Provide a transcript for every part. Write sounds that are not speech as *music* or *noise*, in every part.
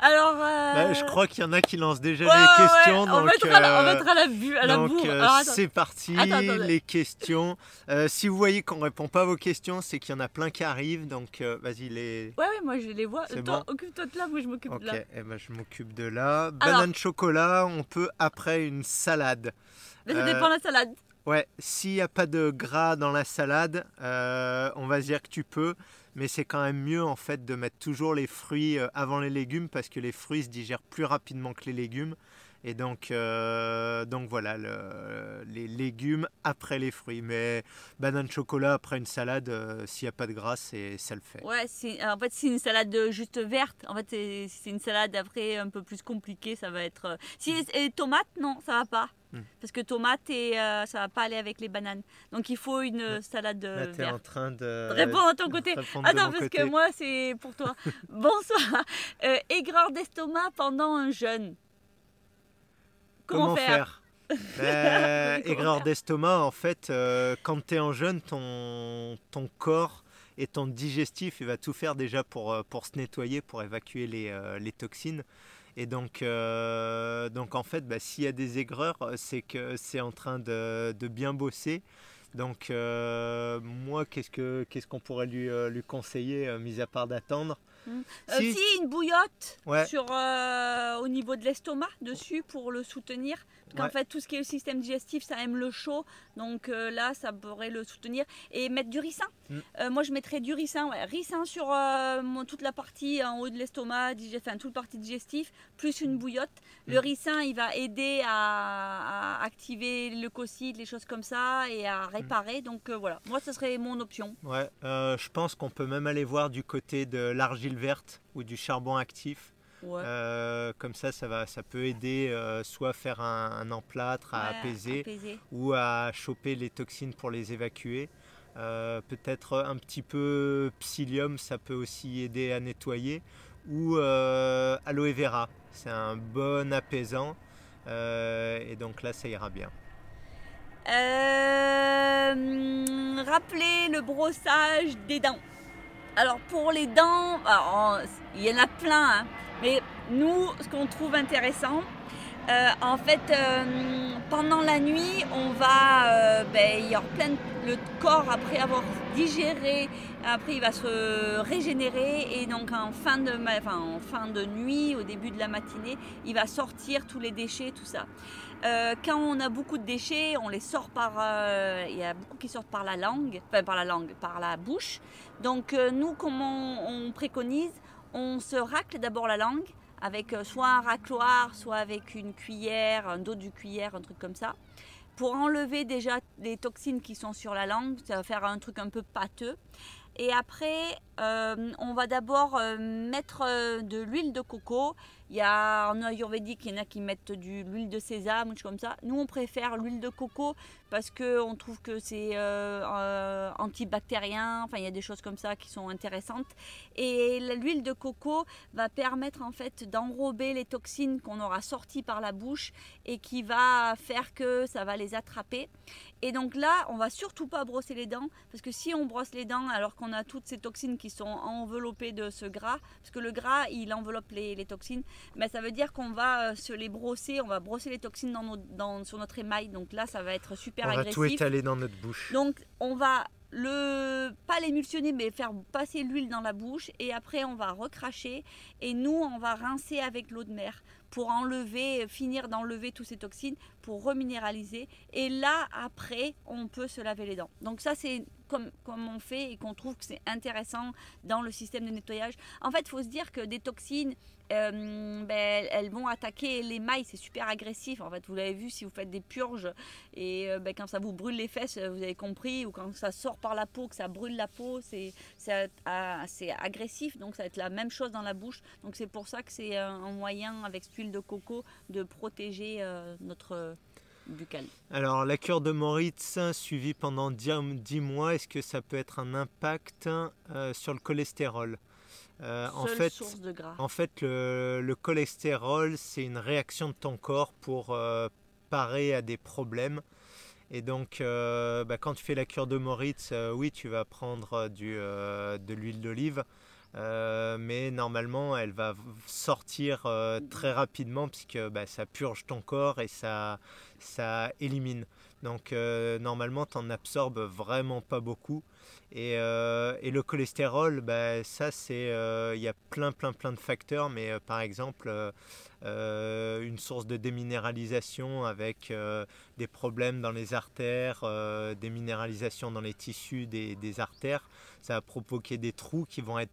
Alors. euh, Bah, je crois qu'il y en a qui lancent déjà ouais, les ouais, questions. on, donc, mettra la, on euh, mettra la, bu- à la donc, bourre. euh, c'est parti, Attends, attends, attends. les questions. Euh, si vous voyez qu'on répond pas à vos questions, c'est qu'il y en a plein qui arrivent. Donc, euh, vas-y, les. Ouais, ouais, moi je les vois. Toi, bon occupe-toi de là, moi je m'occupe Ok, de là. eh ben, je m'occupe de là. Banane chocolat, on peut après une salade. Mais ça Euh, dépend de la salade. Ouais, s'il n'y a pas de gras dans la salade, euh, on va se dire que tu peux, mais c'est quand même mieux en fait de mettre toujours les fruits euh, avant les légumes parce que les fruits se digèrent plus rapidement que les légumes. Et donc, euh, donc voilà, le- les légumes après les fruits. Mais banane chocolat après une salade, euh, s'il n'y a pas de gras, ça le fait. Ouais, en fait, c'est une salade juste verte. En fait, c'est, une salade après un peu plus compliquée. Ça va être. Si et tomates, non, ça va pas. Hmm. Parce que tomates et euh, ça va pas aller avec les bananes. Donc il faut une euh, salade euh, Là, tu es en train de Répondre à ton côté. répondre de Attends, mon parce côté. que moi, c'est pour toi. *laughs* Bonsoir. Euh, aigreur d'estomac pendant un jeûne. Comment, faire, *laughs* Comment Aigreur faire d'estomac, en fait, euh, quand tu es en jeûne, ton, ton corps et ton digestif, il va tout faire déjà pour, euh, pour se nettoyer, pour évacuer les, euh, les toxines. Et donc, euh, donc en fait, bah, s'il y a des aigreurs, c'est que c'est en train de, de bien bosser. Donc, euh, moi, qu'est-ce que qu'est-ce qu'on pourrait lui, euh, lui conseiller, euh, mis à part d'attendre Euh, Si. si. une bouillotte Ouais. sur, euh, au niveau de l'estomac dessus pour le soutenir. Parce qu'en Ouais. fait, tout ce qui est le système digestif, ça aime le chaud. Donc euh, là, ça pourrait le soutenir. Et mettre du ricin. Mm. Euh, moi, je mettrais du ricin. Ouais. Ricin sur euh, mon- toute la partie en haut de l'estomac, enfin toute partie digestive, plus une bouillotte. Le Mm. ricin, il va aider à, à activer le leucocytes, les choses comme ça, et à Mm. réparer. Donc voilà, moi, ce serait mon option. Ouais, je pense qu'on peut même aller voir du côté de l'argile verte ou du charbon actif. Ouais. Euh, comme ça, ça, va, ça peut aider euh, soit à faire un, un emplâtre, à Ouais, apaiser, apaiser. ou à choper les toxines pour les évacuer. Euh, Peut-être un petit peu psyllium, ça peut aussi aider à nettoyer. Ou aloe vera, c'est un bon apaisant. Et donc là, ça ira bien. Euh, rappelez le brossage des dents. Alors pour les dents, on- il y en a plein, hein. mais nous, ce qu'on trouve intéressant, euh, en fait, euh, pendant la nuit, on va, euh, ben, il y plein le corps après avoir digéré, après il va se régénérer et donc en fin de, nuit, au début de la matinée, il va sortir tous les déchets, tout ça. Quand on a beaucoup de déchets, on les sort par. Il y a beaucoup qui sortent par la langue, enfin par la langue, par la bouche. Donc nous, comment on préconise? On se racle d'abord la langue avec euh, soit un racloir, soit avec une cuillère, un dos du cuillère, un truc comme ça, pour enlever déjà les toxines qui sont sur la langue. Ça va faire un truc un peu pâteux. Et après, euh, on va d'abord euh, mettre euh, de l'huile de coco. Il y a en ayurvédique, il y en a qui mettent de l'huile de sésame, ou des choses comme ça. Nous, on préfère l'huile de coco parce qu'on trouve que c'est antibactérien. Enfin, il y a des choses comme ça qui sont intéressantes. Et l'huile de coco va permettre en fait d'enrober les toxines qu'on aura sorties par la bouche et qui va faire que ça va les attraper. Et donc là, on va surtout pas brosser les dents parce que si on brosse les dents alors qu'on a toutes ces toxines qui sont enveloppées de ce gras, parce que le gras il enveloppe les, les toxines, mais ça veut dire qu'on va euh, se les brosser, on va brosser les toxines dans nos- dans- sur notre émail. Donc là, ça va être super On va agressif. tout étaler dans notre bouche. Donc on va le pas l'émulsionner mais faire passer l'huile dans la bouche et après on va recracher et nous on va rincer avec l'eau de mer pour enlever finir d'enlever tous ces toxines pour reminéraliser et là après on peut se laver les dents. Donc ça c'est comme, comme on fait et qu'on trouve que c'est intéressant dans le système de nettoyage. En fait, il faut se dire que des toxines, euh, ben, elles vont attaquer l'émail, c'est super agressif. En fait, vous l'avez vu si vous faites des purges et euh, ben, quand ça vous brûle les fesses, vous avez compris, ou quand ça sort par la peau, que ça brûle la peau, c'est c'est, ah, agressif. Donc ça va être la même chose dans la bouche. Donc c'est pour ça que c'est un, moyen avec cette huile de coco de protéger euh, notre buccal. Alors, la cure de Moritz, suivie pendant 10 mois, est-ce que ça peut être un impact euh, sur le cholestérol? Euh, en, fait, source de gras. en fait, le, le cholestérol, c'est une réaction de ton corps pour euh, parer à des problèmes. Et donc, euh, bah, quand tu fais la cure de Moritz, oui, tu vas prendre du, de l'huile d'olive. Mais normalement, elle va sortir très rapidement puisque bah, ça purge ton corps et ça, ça élimine. Donc normalement, tu n'en absorbes vraiment pas beaucoup. Et, et le cholestérol, bah, ça c'est, il y a plein plein plein de facteurs, mais par exemple, une source de déminéralisation avec des problèmes dans les artères, des minéralisations dans les tissus des, artères, ça va provoquer des trous qui vont être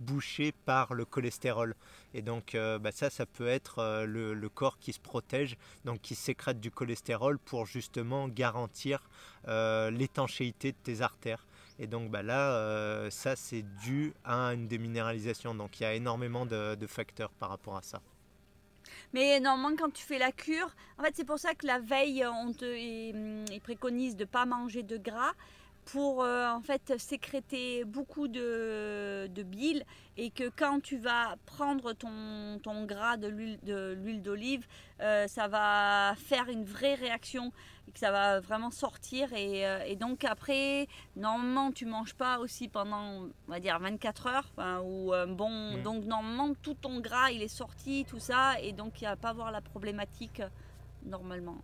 bouchés par le cholestérol. Et donc euh, bah, ça, ça peut être euh, le, corps qui se protège, donc qui sécrète du cholestérol pour justement garantir euh, l'étanchéité de tes artères. Et donc bah, là, ça c'est dû à une déminéralisation. Donc il y a énormément de, facteurs par rapport à ça. Mais normalement, quand tu fais la cure, en fait, c'est pour ça que la veille, on te, ils, préconisent de ne pas manger de gras pour euh, en fait sécréter beaucoup de, bile et que quand tu vas prendre ton, gras de l'huile d'olive, euh, ça va faire une vraie réaction et que ça va vraiment sortir et, euh, donc après normalement tu manges pas aussi pendant on va dire 24 heures ou bon mmh. donc normalement tout ton gras il est sorti tout ça et donc il va pas avoir la problématique normalement.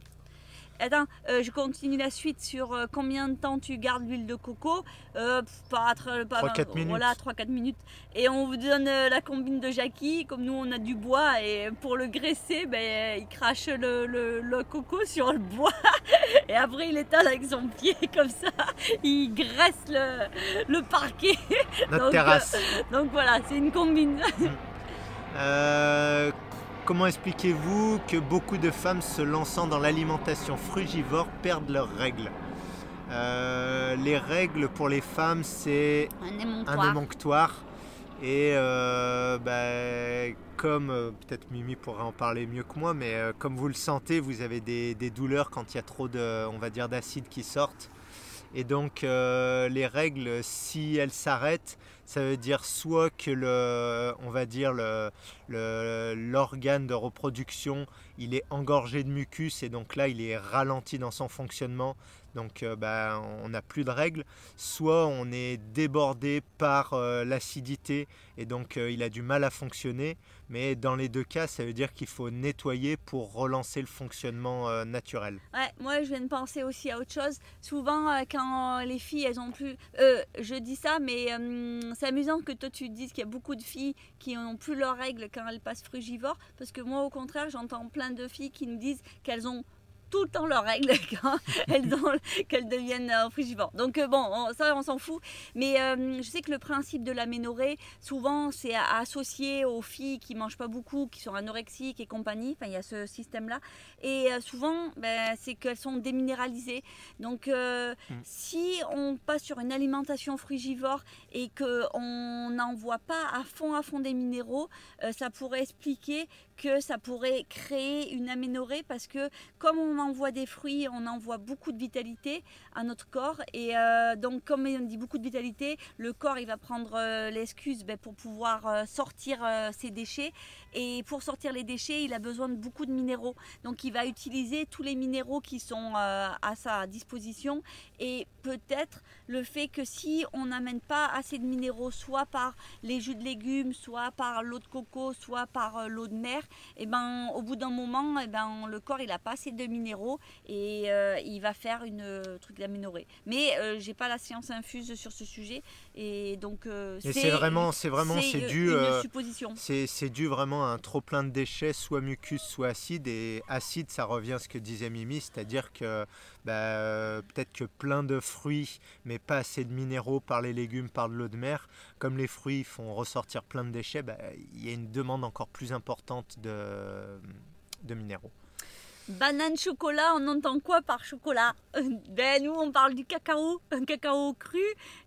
Attends, euh, je continue la suite sur euh, combien de temps tu gardes l'huile de coco. Euh, pas, 3-4 minutes. Voilà, 3-4 minutes. Et on vous donne la combine de Jackie. Comme nous, on a du bois. Et pour le graisser, ben, il crache le, coco sur le bois. *laughs* Et après, il étale avec son pied *laughs* comme ça. Il graisse le, parquet. Notre *laughs* terrasse. donc voilà, c'est une combine. Comment expliquez-vous que beaucoup de femmes se lançant dans l'alimentation frugivore perdent leurs règles euh, Les règles pour les femmes, c'est un émonctoire. Et euh, bah, comme euh, peut-être Mimi pourrait en parler mieux que moi, mais comme vous le sentez, vous avez des, des, douleurs quand il y a trop de, on va dire, d'acide qui sortent. Et donc les règles, si elles s'arrêtent, ça veut dire soit que le, on va dire l'organe de reproduction, il est engorgé de mucus et donc là il est ralenti dans son fonctionnement donc euh, bah, on n'a plus de règles, soit on est débordé par euh, l'acidité et donc euh, il a du mal à fonctionner, mais dans les deux cas, ça veut dire qu'il faut nettoyer pour relancer le fonctionnement naturel. Ouais, moi je viens de penser aussi à autre chose. Souvent, quand les filles, elles ont plus. je dis ça, mais c'est amusant que toi tu dises qu'il y a beaucoup de filles qui n'ont plus leurs règles quand elles passent frugivore, parce que moi au contraire, j'entends plein de filles qui nous disent qu'elles ont tout le temps leurs règles *laughs* quand elles, qu'elles deviennent euh, frugivores. Donc euh, bon, ça on s'en fout. Mais euh, je sais que le principe de l'aménorrhée, souvent c'est associé aux filles qui mangent pas beaucoup, qui sont anorexiques et compagnie. Enfin, il y a ce système-là. Et souvent, ben, c'est qu'elles sont déminéralisées. Donc hmm. si on passe sur une alimentation frugivore et qu'on n'envoie pas à fond à fond des minéraux, ça pourrait expliquer que ça pourrait créer une aménorrhée parce que comme on envoie des fruits, on envoie beaucoup de vitalité à notre corps et euh, donc comme on dit beaucoup de vitalité, le corps il va prendre euh, l'excuse ben, pour pouvoir euh, sortir ses déchets et pour sortir les déchets, il a besoin de beaucoup de minéraux. Donc il va utiliser tous les minéraux qui sont à sa disposition. Et peut-être le fait que si on n'amène pas assez de minéraux, soit par les jus de légumes, soit par l'eau de coco, soit par l'eau de mer, et eh ben au bout d'un moment, et eh ben le corps il a pas assez de minéraux et euh, il va faire une truc d'aménorrhée. Mais j'ai pas la science infuse sur ce sujet et donc c'est vraiment c'est vraiment c'est dû c'est dû vraiment un trop plein de déchets, soit mucus, soit acide. Et acide, ça revient à ce que disait Mimi, c'est-à-dire que bah, peut-être que plein de fruits, mais pas assez de minéraux par les légumes, par de l'eau de mer, comme les fruits font ressortir plein de déchets, bah, il y a une demande encore plus importante de minéraux. Banane chocolat, on entend quoi par chocolat? Ben nous on parle du cacao, un cacao cru.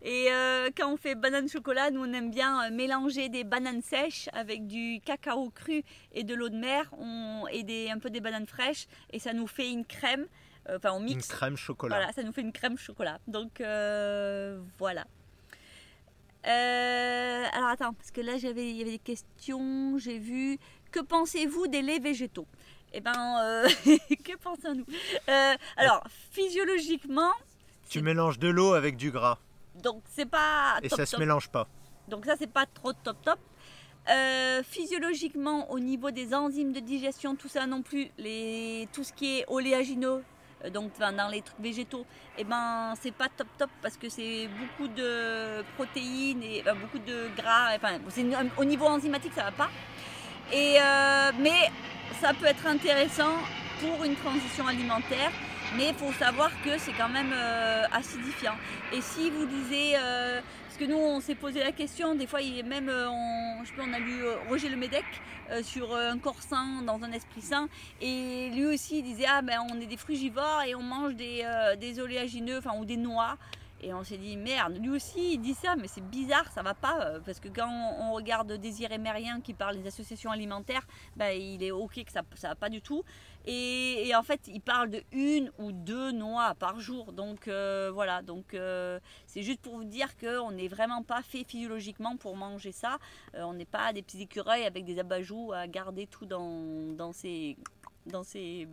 Et euh, quand on fait banane chocolat, nous on aime bien euh, mélanger des bananes sèches avec du cacao cru et de l'eau de mer et un peu des bananes fraîches. Et ça nous fait une crème. Euh, enfin on mixe. Une crème chocolat. Voilà, ça nous fait une crème chocolat. Donc voilà. alors attends, parce que là j'avais, il y avait des questions, j'ai vu. Que pensez-vous des laits végétaux? Eh ben, euh, *laughs* que pensons-nous? Euh, Alors, physiologiquement. Tu mélanges de l'eau avec du gras. Donc, c'est pas. Et ça se mélange pas. Donc ça, c'est pas trop top top. Euh, physiologiquement, au niveau des enzymes de digestion, tout ça non plus, les, tout ce qui est oléagineux, donc dans les trucs végétaux, et eh ben c'est pas top top parce que c'est beaucoup de protéines et beaucoup de gras. Enfin, au niveau enzymatique, ça va pas. Et euh, mais ça peut être intéressant pour une transition alimentaire mais il faut savoir que c'est quand même euh, acidifiant. Et si vous lisez, euh, que nous on s'est posé la question, des fois il même, euh, on, je sais on a lu Roger Lemedec sur un corps sain dans un esprit sain, et lui aussi il disait ah ben on est des frugivores et on mange des, des oléagineux, enfin ou des noix. Et on s'est dit, merde, lui aussi il dit ça, mais c'est bizarre, ça va pas. Euh, parce que quand on regarde Désiré Mérien qui parle des associations alimentaires, bah, il est ok que ça, ça va pas du tout. Et, en fait, il parle de une ou deux noix par jour. Donc euh, voilà, donc euh, c'est juste pour vous dire qu'on n'est vraiment pas fait physiologiquement pour manger ça. on n'est pas des petits écureuils avec des abat-joues à garder tout dans, dans ses dans ses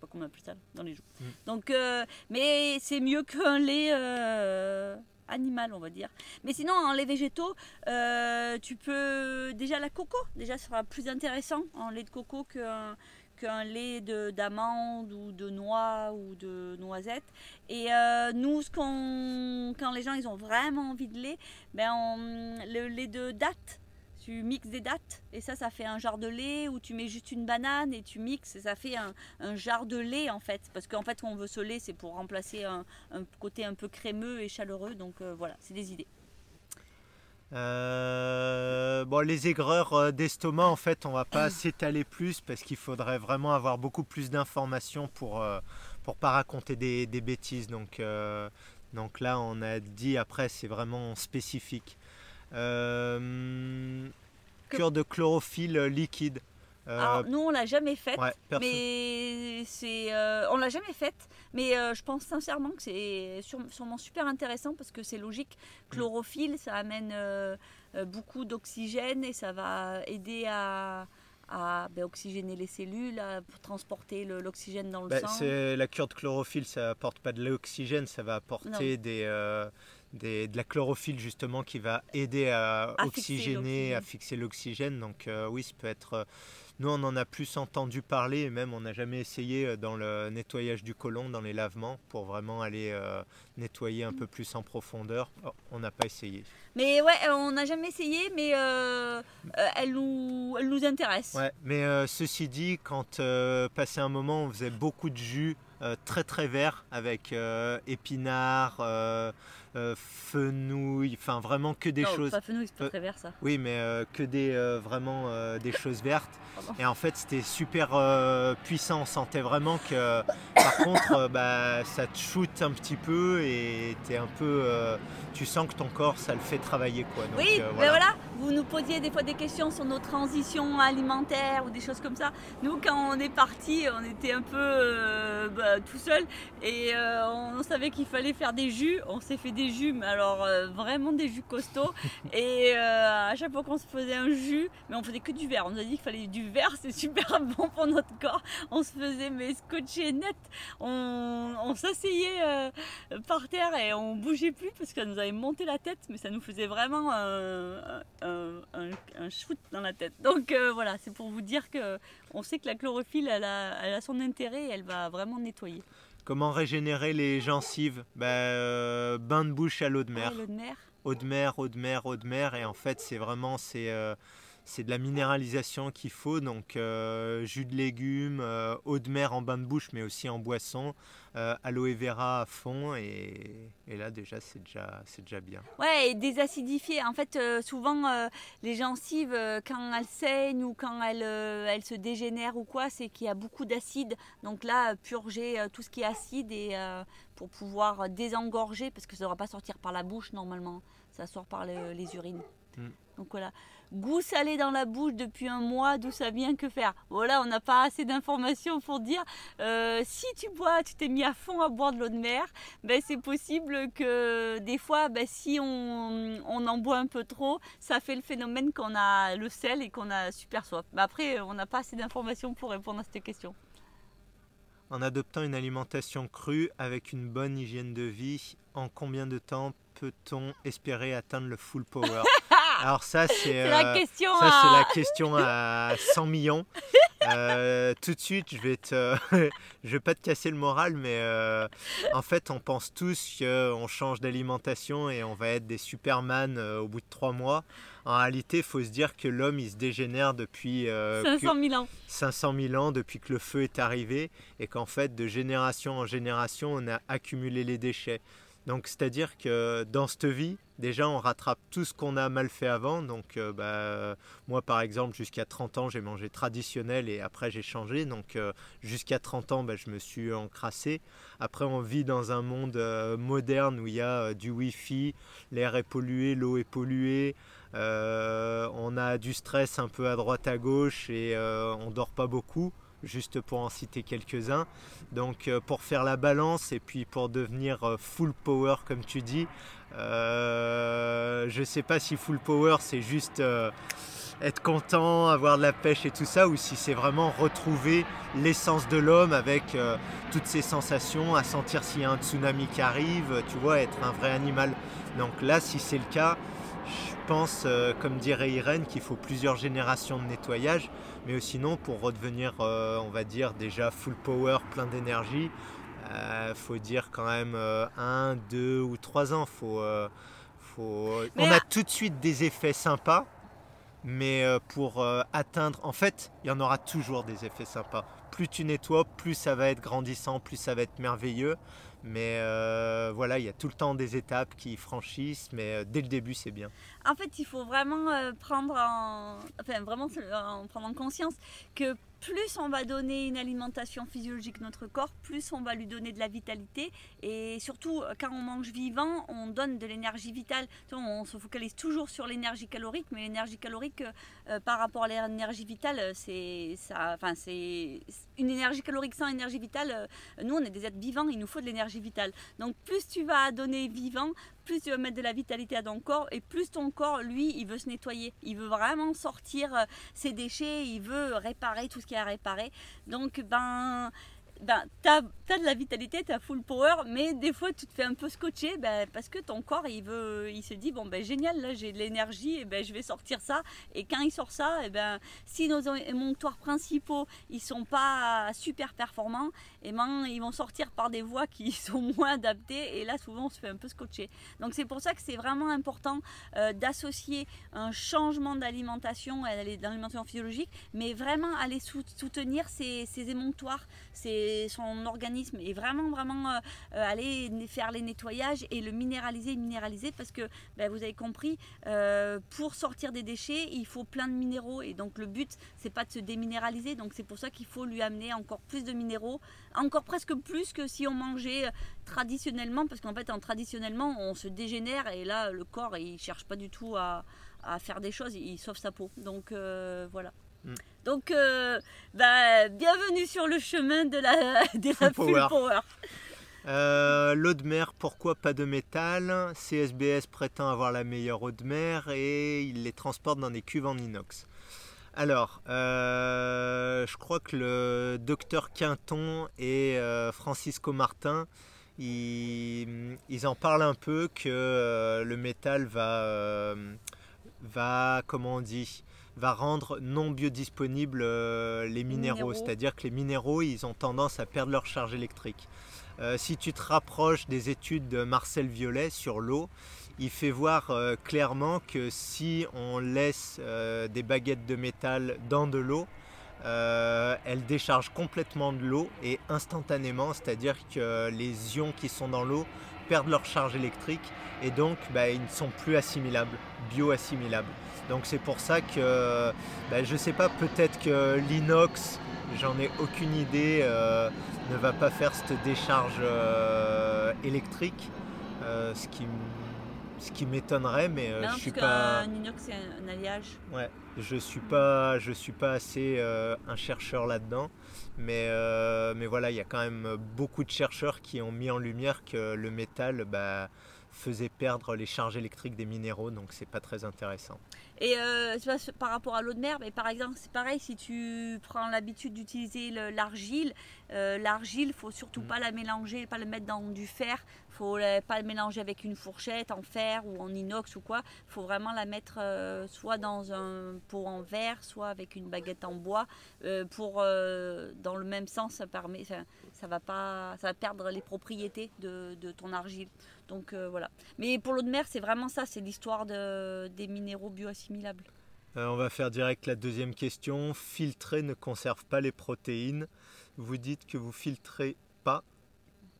sais pas comment on appelle ça, dans les joues. Mm. Donc, euh, mais c'est mieux qu'un lait euh, animal, on va dire. Mais sinon, en lait végétaux, euh, tu peux déjà la coco, déjà ce sera plus intéressant en lait de coco qu'un qu'un lait d'amande ou de noix ou de noisette. Et nous, ce qu'on, quand les gens ils ont vraiment envie de lait, ben le lait de date, tu mixes des dattes et ça, ça fait un jarre de lait ou tu mets juste une banane et tu mixes et ça fait un, un jarre de lait en fait. Parce qu'en fait, quand on veut ce lait, c'est pour remplacer un, côté un peu crémeux et chaleureux. Donc euh, voilà, c'est des idées. Euh, bon, les aigreurs euh, d'estomac, en fait, on va pas s'étaler plus parce qu'il faudrait vraiment avoir beaucoup plus d'informations pour pour pas raconter des, des bêtises. Donc donc là, on a dit après, c'est vraiment spécifique. Euh, cure de chlorophylle liquide. Euh, Alors, nous, on l'a jamais faite, mais c'est, euh, on l'a jamais faite, mais je pense sincèrement que c'est sûrement super intéressant parce que c'est logique. Chlorophylle, ça amène beaucoup d'oxygène et ça va aider à, à ben, oxygéner les cellules, à transporter l'oxygène dans le ben, sang. La cure de chlorophylle, ça apporte pas de l'oxygène, ça va apporter des, de la chlorophylle justement qui va aider à, oxygéner, à fixer l'oxygène. Donc euh, oui, ça peut être... Euh, nous, on en a plus entendu parler, et même on n'a jamais essayé euh, dans le nettoyage du côlon, dans les lavements, pour vraiment aller nettoyer un peu plus en profondeur. Oh, on n'a pas essayé. Mais ouais, on n'a jamais essayé, mais elle, nous, elle nous intéresse. Ouais, mais ceci dit, quand passé un moment, on faisait beaucoup de jus très très verts avec épinards euh, fenouil, enfin vraiment que des non, choses. Pas fenouil, c'est pas euh, très vert ça. Oui, mais euh, que des vraiment des *laughs* choses vertes. Et en fait, c'était super puissant. On sentait vraiment que, par contre, bah, ça te shoot un petit peu et es un peu, tu sens que ton corps, ça le fait travailler quoi. oui, mais voilà. Vous nous posiez des fois des questions sur nos transitions alimentaires ou des choses comme ça. Nous, quand on est parti, on était un peu bah, tout seul et on savait qu'il fallait faire des jus. On s'est fait des jus, mais alors euh, vraiment des jus costauds. *laughs* Et euh, à chaque fois qu'on se faisait un jus, mais on faisait que du verre. On nous a dit qu'il fallait du verre, c'est super *laughs* bon pour notre corps. On se faisait mais scotché net. On, s'asseyait euh, par terre et on bougeait plus parce que ça nous avait monté la tête, mais ça nous faisait vraiment un, un, shoot dans la tête. Donc voilà, c'est pour vous dire que on sait que la chlorophylle, elle a, elle a son intérêt et elle va vraiment nettoyer. Comment régénérer les gencives? Bah, euh, Bain de bouche à l'eau de mer. Ah, de mer. Eau de mer, eau de mer, eau de mer. Et en fait, c'est vraiment c'est, euh, c'est de la minéralisation qu'il faut. Donc, euh, jus de légumes, eau de mer en bain de bouche, mais aussi en boisson. Euh, aloe vera à fond et, là déjà c'est déjà c'est déjà bien. Ouais, et désacidifier. En fait, euh, souvent euh, les gencives quand elles saignent ou quand elles, elles se dégénèrent ou quoi, c'est qu'il y a beaucoup d'acide. Donc là, purger tout ce qui est acide et pour pouvoir désengorger parce que ça ne doit pas sortir par la bouche normalement, ça sort par les urines. Mm. Donc voilà, goût salé dans la bouche depuis un mois, d'où ça vient, que faire? Voilà, on n'a pas assez d'informations pour dire euh, si tu bois, tu t'es mis à fond à boire de l'eau de mer, ben, c'est possible que des fois, ben, si on, en boit un peu trop, ça fait le phénomène qu'on a le sel et qu'on a super soif. Mais après, on n'a pas assez d'informations pour répondre à cette question. En adoptant une alimentation crue avec une bonne hygiène de vie, en combien de temps peut-on espérer atteindre le full power? *laughs* Alors ça, c'est la question ça, à... la question à 100 millions. *laughs* Euh, tout de suite, je vais te, *laughs* je vais pas te casser le moral, mais euh, en fait, on pense tous qu'on change d'alimentation et on va être des Superman euh, au bout de trois mois. En réalité, il faut se dire que l'homme, il se dégénère depuis 500 000 ans. 500 000 ans, depuis que le feu est arrivé, et qu'en fait, de génération en génération, on a accumulé les déchets. Donc, c'est-à-dire que dans cette vie, déjà, on rattrape tout ce qu'on a mal fait avant. Donc, euh, bah, moi, par exemple, jusqu'à 30 ans, j'ai mangé traditionnel et après, j'ai changé. Donc, euh, jusqu'à 30 ans, bah, je me suis encrassé. Après, on vit dans un monde euh, moderne où il y a du Wi-Fi, l'air est pollué, l'eau est polluée. on a du stress un peu à droite à gauche et on dort pas beaucoup juste pour en citer quelques-uns. Donc euh, pour faire la balance et puis pour devenir euh, full power comme tu dis, euh, je sais pas si full power c'est juste être content, avoir de la pêche et tout ça, ou si c'est vraiment retrouver l'essence de l'homme avec toutes ses sensations, à sentir s'il y a un tsunami qui arrive, tu vois, être un vrai animal. Donc là, si c'est le cas, je pense, comme dirait Irène, qu'il faut plusieurs générations de nettoyage. Mais sinon, pour redevenir, euh, on va dire, déjà full power, plein d'énergie, il euh, faut dire quand même euh, un, deux ou trois ans. Faut, faut... On a tout de suite des effets sympas, mais pour atteindre, en fait, il y en aura toujours des effets sympas. Plus tu nettoies, plus ça va être grandissant, plus ça va être merveilleux. Mais euh, voilà, il y a tout le temps des étapes qui franchissent, mais euh, dès le début, c'est bien. En fait, il faut vraiment euh, prendre en, enfin, vraiment en prendre en conscience que plus on va donner une alimentation physiologique à notre corps, plus on va lui donner de la vitalité. Et surtout, quand on mange vivant, on donne de l'énergie vitale. On se focalise toujours sur l'énergie calorique, mais l'énergie calorique euh, par rapport à l'énergie vitale, c'est enfin, une énergie calorique sans énergie vitale. Euh, nous, on est des êtres vivants, il nous faut de l'énergie vitale. Donc, plus tu vas donner vivant, plus tu vas mettre de la vitalité à ton corps et plus ton corps, lui, il veut se nettoyer. Il veut vraiment sortir euh, ses déchets, il veut réparer tout ce qui a à réparer. Donc, ben, ben, tu as, de la vitalité, tu as full power, mais des fois tu te fais un peu scotcher ben, parce que ton corps il, veut, il se dit bon ben génial, là j'ai de l'énergie, et ben, je vais sortir ça. Et quand il sort ça, et ben, si nos émonctoires principaux ils sont pas super performants, et ben, ils vont sortir par des voies qui *laughs* sont moins adaptées et là souvent on se fait un peu scotcher. Donc c'est pour ça que c'est vraiment important euh, d'associer un changement d'alimentation à l'alimentation physiologique, mais vraiment aller soutenir ces, ces émonctoires, ces son organisme et vraiment vraiment euh, euh, aller faire les nettoyages et le minéraliser, minéraliser parce que ben, vous avez compris, euh, pour sortir des déchets, il faut plein de minéraux et donc le but c'est pas de se déminéraliser, donc c'est pour ça qu'il faut lui amener encore plus de minéraux, encore presque plus que si on mangeait traditionnellement, parce qu'en fait en traditionnellement on se dégénère et là le corps il cherche pas du tout à, à faire des choses, il sauve sa peau. Donc voilà. Mm. Donc, euh, bah, bienvenue sur le chemin de la, *laughs* de full power. Euh, l'eau de mer, pourquoi pas de métal? CSBS prétend avoir la meilleure eau de mer et il les transporte dans des cuves en inox. Alors, euh, je crois que le docteur Quinton et Francisco Martin, ils, ils, en parlent un peu que le métal va, va, comment on dit, va rendre non biodisponibles euh, les minéraux. C'est-à-dire que les minéraux, ils ont tendance à perdre leur charge électrique. Euh, si tu te rapproches des études de Marcel Violet sur l'eau, il fait voir euh, clairement que si on laisse des baguettes de métal dans de l'eau, elles déchargent complètement de l'eau et instantanément, c'est-à-dire que les ions qui sont dans l'eau perdent leur charge électrique et donc bah, ils ne sont plus assimilables, bio-assimilables. Donc c'est pour ça que ben, je sais pas, peut-être que l'inox, j'en ai aucune idée, euh, ne va pas faire cette décharge euh, électrique, euh, ce qui ce qui m'étonnerait, mais je suis pas. Un inox, c'est un, alliage. Ouais, je suis pas, je suis pas assez un chercheur là-dedans, mais mais voilà, il y a quand même beaucoup de chercheurs qui ont mis en lumière que le métal, bah, faisait perdre les charges électriques des minéraux, donc c'est pas très intéressant. Et euh, par rapport à l'eau de mer, mais par exemple, c'est pareil, si tu prends l'habitude d'utiliser le- l'argile, euh, l'argile, faut surtout Mm. pas la mélanger, pas le mettre dans du fer, faut la- pas le mélanger avec une fourchette en fer ou en inox ou quoi. faut vraiment la mettre euh, soit dans un pot en verre, soit avec une baguette en bois. euh, pour, dans le même sens, ça permet, ça, va perdre les propriétés de, ton argile. Donc euh, voilà. Mais pour l'eau de mer, c'est vraiment ça, c'est l'histoire de, des minéraux bioassimilables. Euh, on va faire direct la deuxième question. Filtrer ne conserve pas les protéines. Vous dites que vous filtrez pas,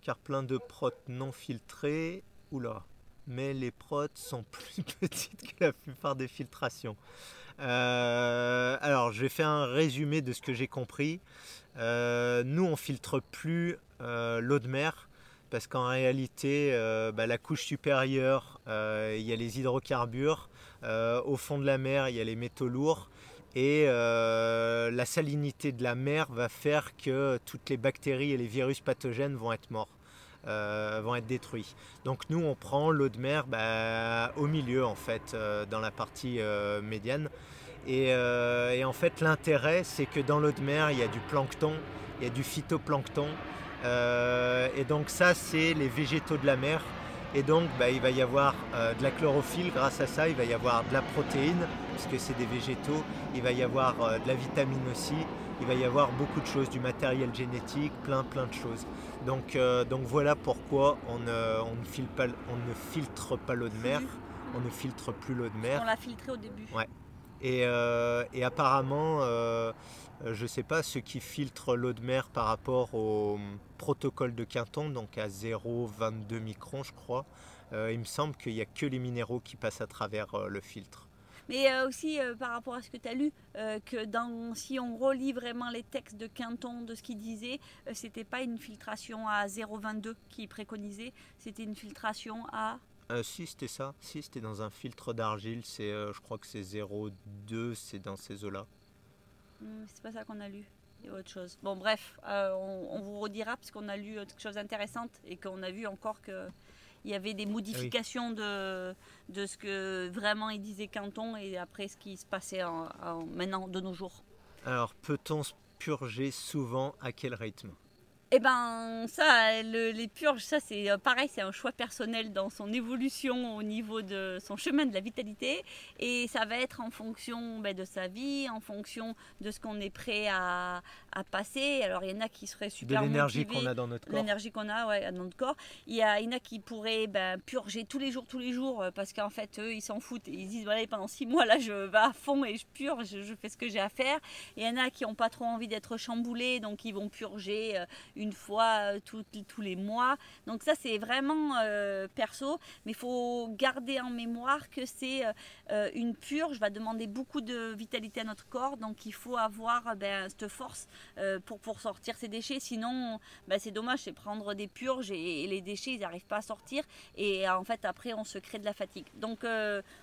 car plein de protes non filtrées. Oula, mais les protes sont *laughs* plus petites que la plupart des filtrations. Euh, alors, je vais faire un résumé de ce que j'ai compris. Euh, nous, on filtre plus euh, l'eau de mer parce qu'en réalité, euh, bah, la couche supérieure, il y a les hydrocarbures. Au fond de la mer, il y a les métaux lourds. Et la salinité de la mer va faire que toutes les bactéries et les virus pathogènes vont être morts, vont être détruits. Donc nous, on prend l'eau de mer bah, au milieu, en fait, dans la partie médiane. Et, euh, et en fait, l'intérêt, c'est que dans l'eau de mer, il y a du plancton, il y a du phytoplancton. Euh, et donc ça, c'est les végétaux de la mer. Et donc, bah, il va y avoir euh, de la chlorophylle grâce à ça, il va y avoir de la protéine, puisque c'est des végétaux, il va y avoir euh, de la vitamine aussi, il va y avoir beaucoup de choses, du matériel génétique, plein plein de choses. Donc, euh, donc voilà pourquoi on ne, on ne file pas- on ne filtre pas l'eau de mer, on ne filtre plus l'eau de mer. On l'a filtré au début. Ouais. Et, euh, et apparemment, euh, je ne sais pas, ceux qui filtrent l'eau de mer par rapport au protocole de Quinton, donc à 0,22 microns, je crois, euh, il me semble qu'il n'y a que les minéraux qui passent à travers le filtre. Mais aussi par rapport à ce que tu as lu, que si on relit vraiment les textes de Quinton, de ce qu'il disait, c'était pas une filtration à 0,22 qu'il préconisait, c'était une filtration à. Euh, si, c'était ça. Si, c'était dans un filtre d'argile. C'est, euh, je crois que c'est 0,2, c'est dans ces eaux-là. Hmm, c'est pas ça qu'on a lu. Il y a autre chose. Bon, bref, euh, on, on vous redira parce qu'on a lu quelque chose d'intéressant et qu'on a vu encore que il y avait des modifications de, de ce que vraiment il disait Canton et après ce qui se passait en- en- maintenant de nos jours. Alors, peut-on se purger souvent À quel rythme? Eh ben ça, le- les purges, ça c'est euh, pareil, c'est un choix personnel dans son évolution au niveau de son chemin de la vitalité et ça va être en fonction ben, de sa vie, en fonction de ce qu'on est prêt à, à passer. Alors il y en a qui seraient De super l'énergie motivés, qu'on a dans notre corps l'énergie qu'on a ouais, dans notre corps. Il y, a, il y en a qui pourraient ben, purger tous les jours, tous les jours, euh, parce qu'en fait, eux, ils s'en foutent. Ils se disent, voilà, pendant six mois, là, je vais à fond et je purge, je, je fais ce que j'ai à faire. Et il y en a qui n'ont pas trop envie d'être chamboulés, donc ils vont purger euh, une fois euh, tout- tous les mois. Donc ça, c'est vraiment euh, perso, mais il faut garder en mémoire que c'est euh, une purge, va demander beaucoup de vitalité à notre corps, donc il faut avoir ben, cette force pour, pour sortir ces déchets. Sinon, ben, c'est dommage, c'est prendre des purges et, et les déchets, ils n'arrivent pas à sortir. Et en fait, après, on se crée de la fatigue. Donc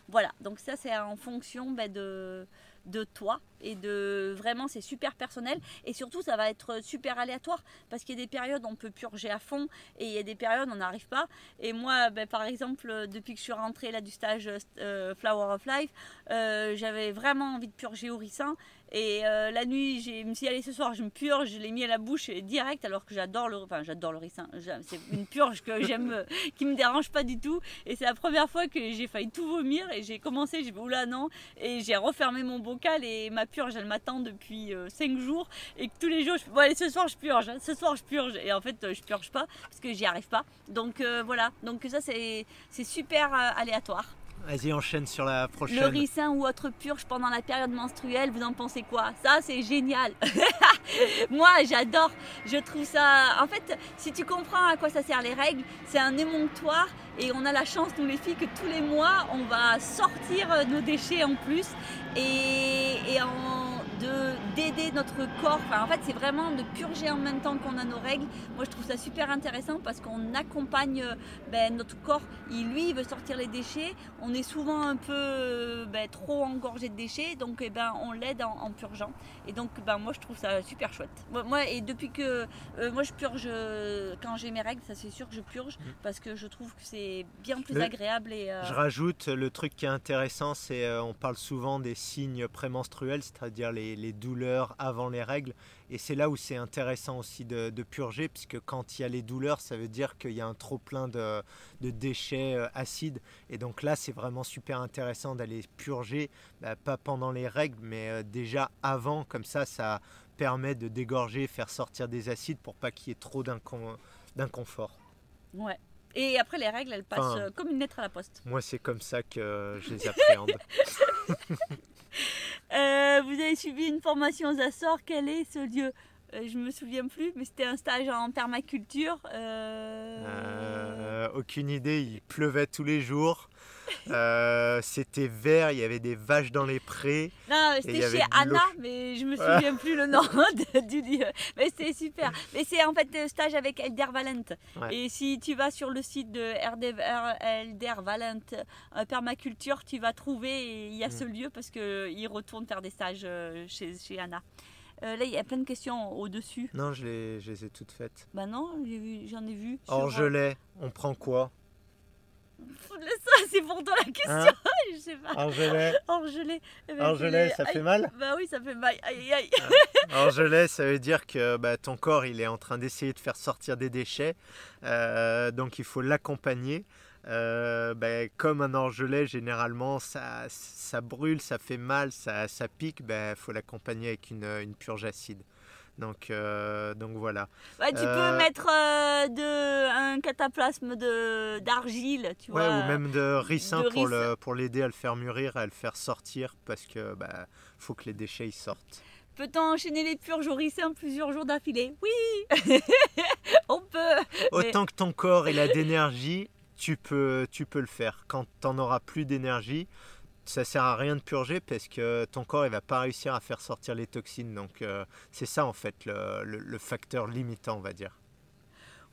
voilà, donc ça, c'est en fonction ben, de, de toi et de vraiment, c'est super personnel. Et surtout, ça va être super aléatoire parce qu'il y a des périodes on peut purger à fond et il y a des périodes on n'arrive pas. Et moi, ben, par exemple, depuis que je suis rentrée là du stage euh, Flower of Life, euh, j'avais vraiment envie de purger au ricin. Et euh, la nuit, je me suis dit, allez, ce soir, je me purge, je l'ai mis à la bouche direct, alors que j'adore le, enfin, le ricin. C'est une purge que j'aime, euh, qui me dérange pas du tout. Et c'est la première fois que j'ai failli tout vomir et j'ai commencé, j'ai fait, oula, non. Et j'ai refermé mon bocal et ma purge, elle m'attend depuis 5 jours. Et tous les jours, je bon, allez, ce soir, je purge, hein, ce soir, je purge. Et en fait, euh, je purge pas parce que j'y arrive pas. Donc euh, voilà, donc ça, c'est super euh, aléatoire. Vas-y, enchaîne sur la prochaine. Le ricin ou autre purge pendant la période menstruelle, vous en pensez quoi? Ça, c'est génial. *laughs* Moi, j'adore. Je trouve ça. En fait, si tu comprends à quoi ça sert les règles, c'est un émonctoire et on a la chance, nous les filles, que tous les mois, on va sortir nos déchets en plus et, et en de d'aider notre corps. Enfin, en fait, c'est vraiment de purger en même temps qu'on a nos règles. Moi, je trouve ça super intéressant parce qu'on accompagne euh, ben, notre corps. Il, lui, il veut sortir les déchets. On est souvent un peu euh, ben, trop engorgé de déchets, donc eh ben, on l'aide en, purgeant. Et donc, ben, moi, je trouve ça super chouette. Moi, et depuis que euh, moi, je purge quand j'ai mes règles, ça c'est sûr que je purge mm. parce que je trouve que c'est bien plus agréable. Et, Je rajoute le truc qui est intéressant, c'est on parle souvent des signes prémenstruels, c'est-à-dire les, douleurs avant les règles. Et c'est là où c'est intéressant aussi de, purger, puisque quand il y a les douleurs, ça veut dire qu'il y a un trop plein de, déchets euh, acides. Et donc là, c'est vraiment super intéressant d'aller purger, bah, pas pendant les règles, mais euh, déjà avant, comme ça, ça permet de dégorger, faire sortir des acides pour pas qu'il y ait trop d'inconfort. Ouais. Et après, les règles, elles passent euh, comme une lettre à la poste. Moi, c'est comme ça que je les appréhende. *laughs* Euh, vous avez suivi une formation aux Açores. Quel est ce lieu euh, Je me souviens plus, mais c'était un stage en permaculture. aucune idée. Il pleuvait tous les jours. Euh, c'était vert, il y avait des vaches dans les prés. Non, c'était chez Anna, mais je me souviens plus le nom *laughs* du lieu. Mais c'était super. Mais c'est en fait le stage avec Elder Valent. Et si tu vas sur le site de Elder Valent euh, Permaculture, tu vas trouver, il y a ce mm. lieu parce qu'il retourne faire des stages euh, chez, chez Anna. là, il y a plein de questions au-dessus. Non, je les, je les, ai toutes faites. Bah non, j'en ai, vu. Orgelet, on prend quoi? C'est pour toi la question. *laughs* Hein je sais pas. Eh ben, ça fait mal Bah oui, ça fait mal. Aïe, aïe. Orgelet, ça veut dire que bah, ton corps, il est en train d'essayer de faire sortir des déchets. Euh, donc il faut l'accompagner. Euh, bah, comme un orgelet, généralement, ça, ça brûle, ça fait mal, ça, ça pique. Il bah, faut l'accompagner avec une, une purge acide. Donc, euh, donc voilà. tu peux euh, mettre euh, de, un cataplasme de, d'argile, tu vois. ou même de ricin, pour, le, pour l'aider à le faire mûrir, à le faire sortir, parce que bah, faut que les déchets sortent. Peut-on enchaîner les purges au ricin plusieurs jours d'affilée? Oui *laughs* On peut Autant que ton corps il a d'énergie, tu peux, tu peux le faire. Quand tu n'en auras plus d'énergie, ça sert à rien de purger parce que ton corps il va pas réussir à faire sortir les toxines. Donc euh, c'est ça en fait le, facteur limitant on va dire.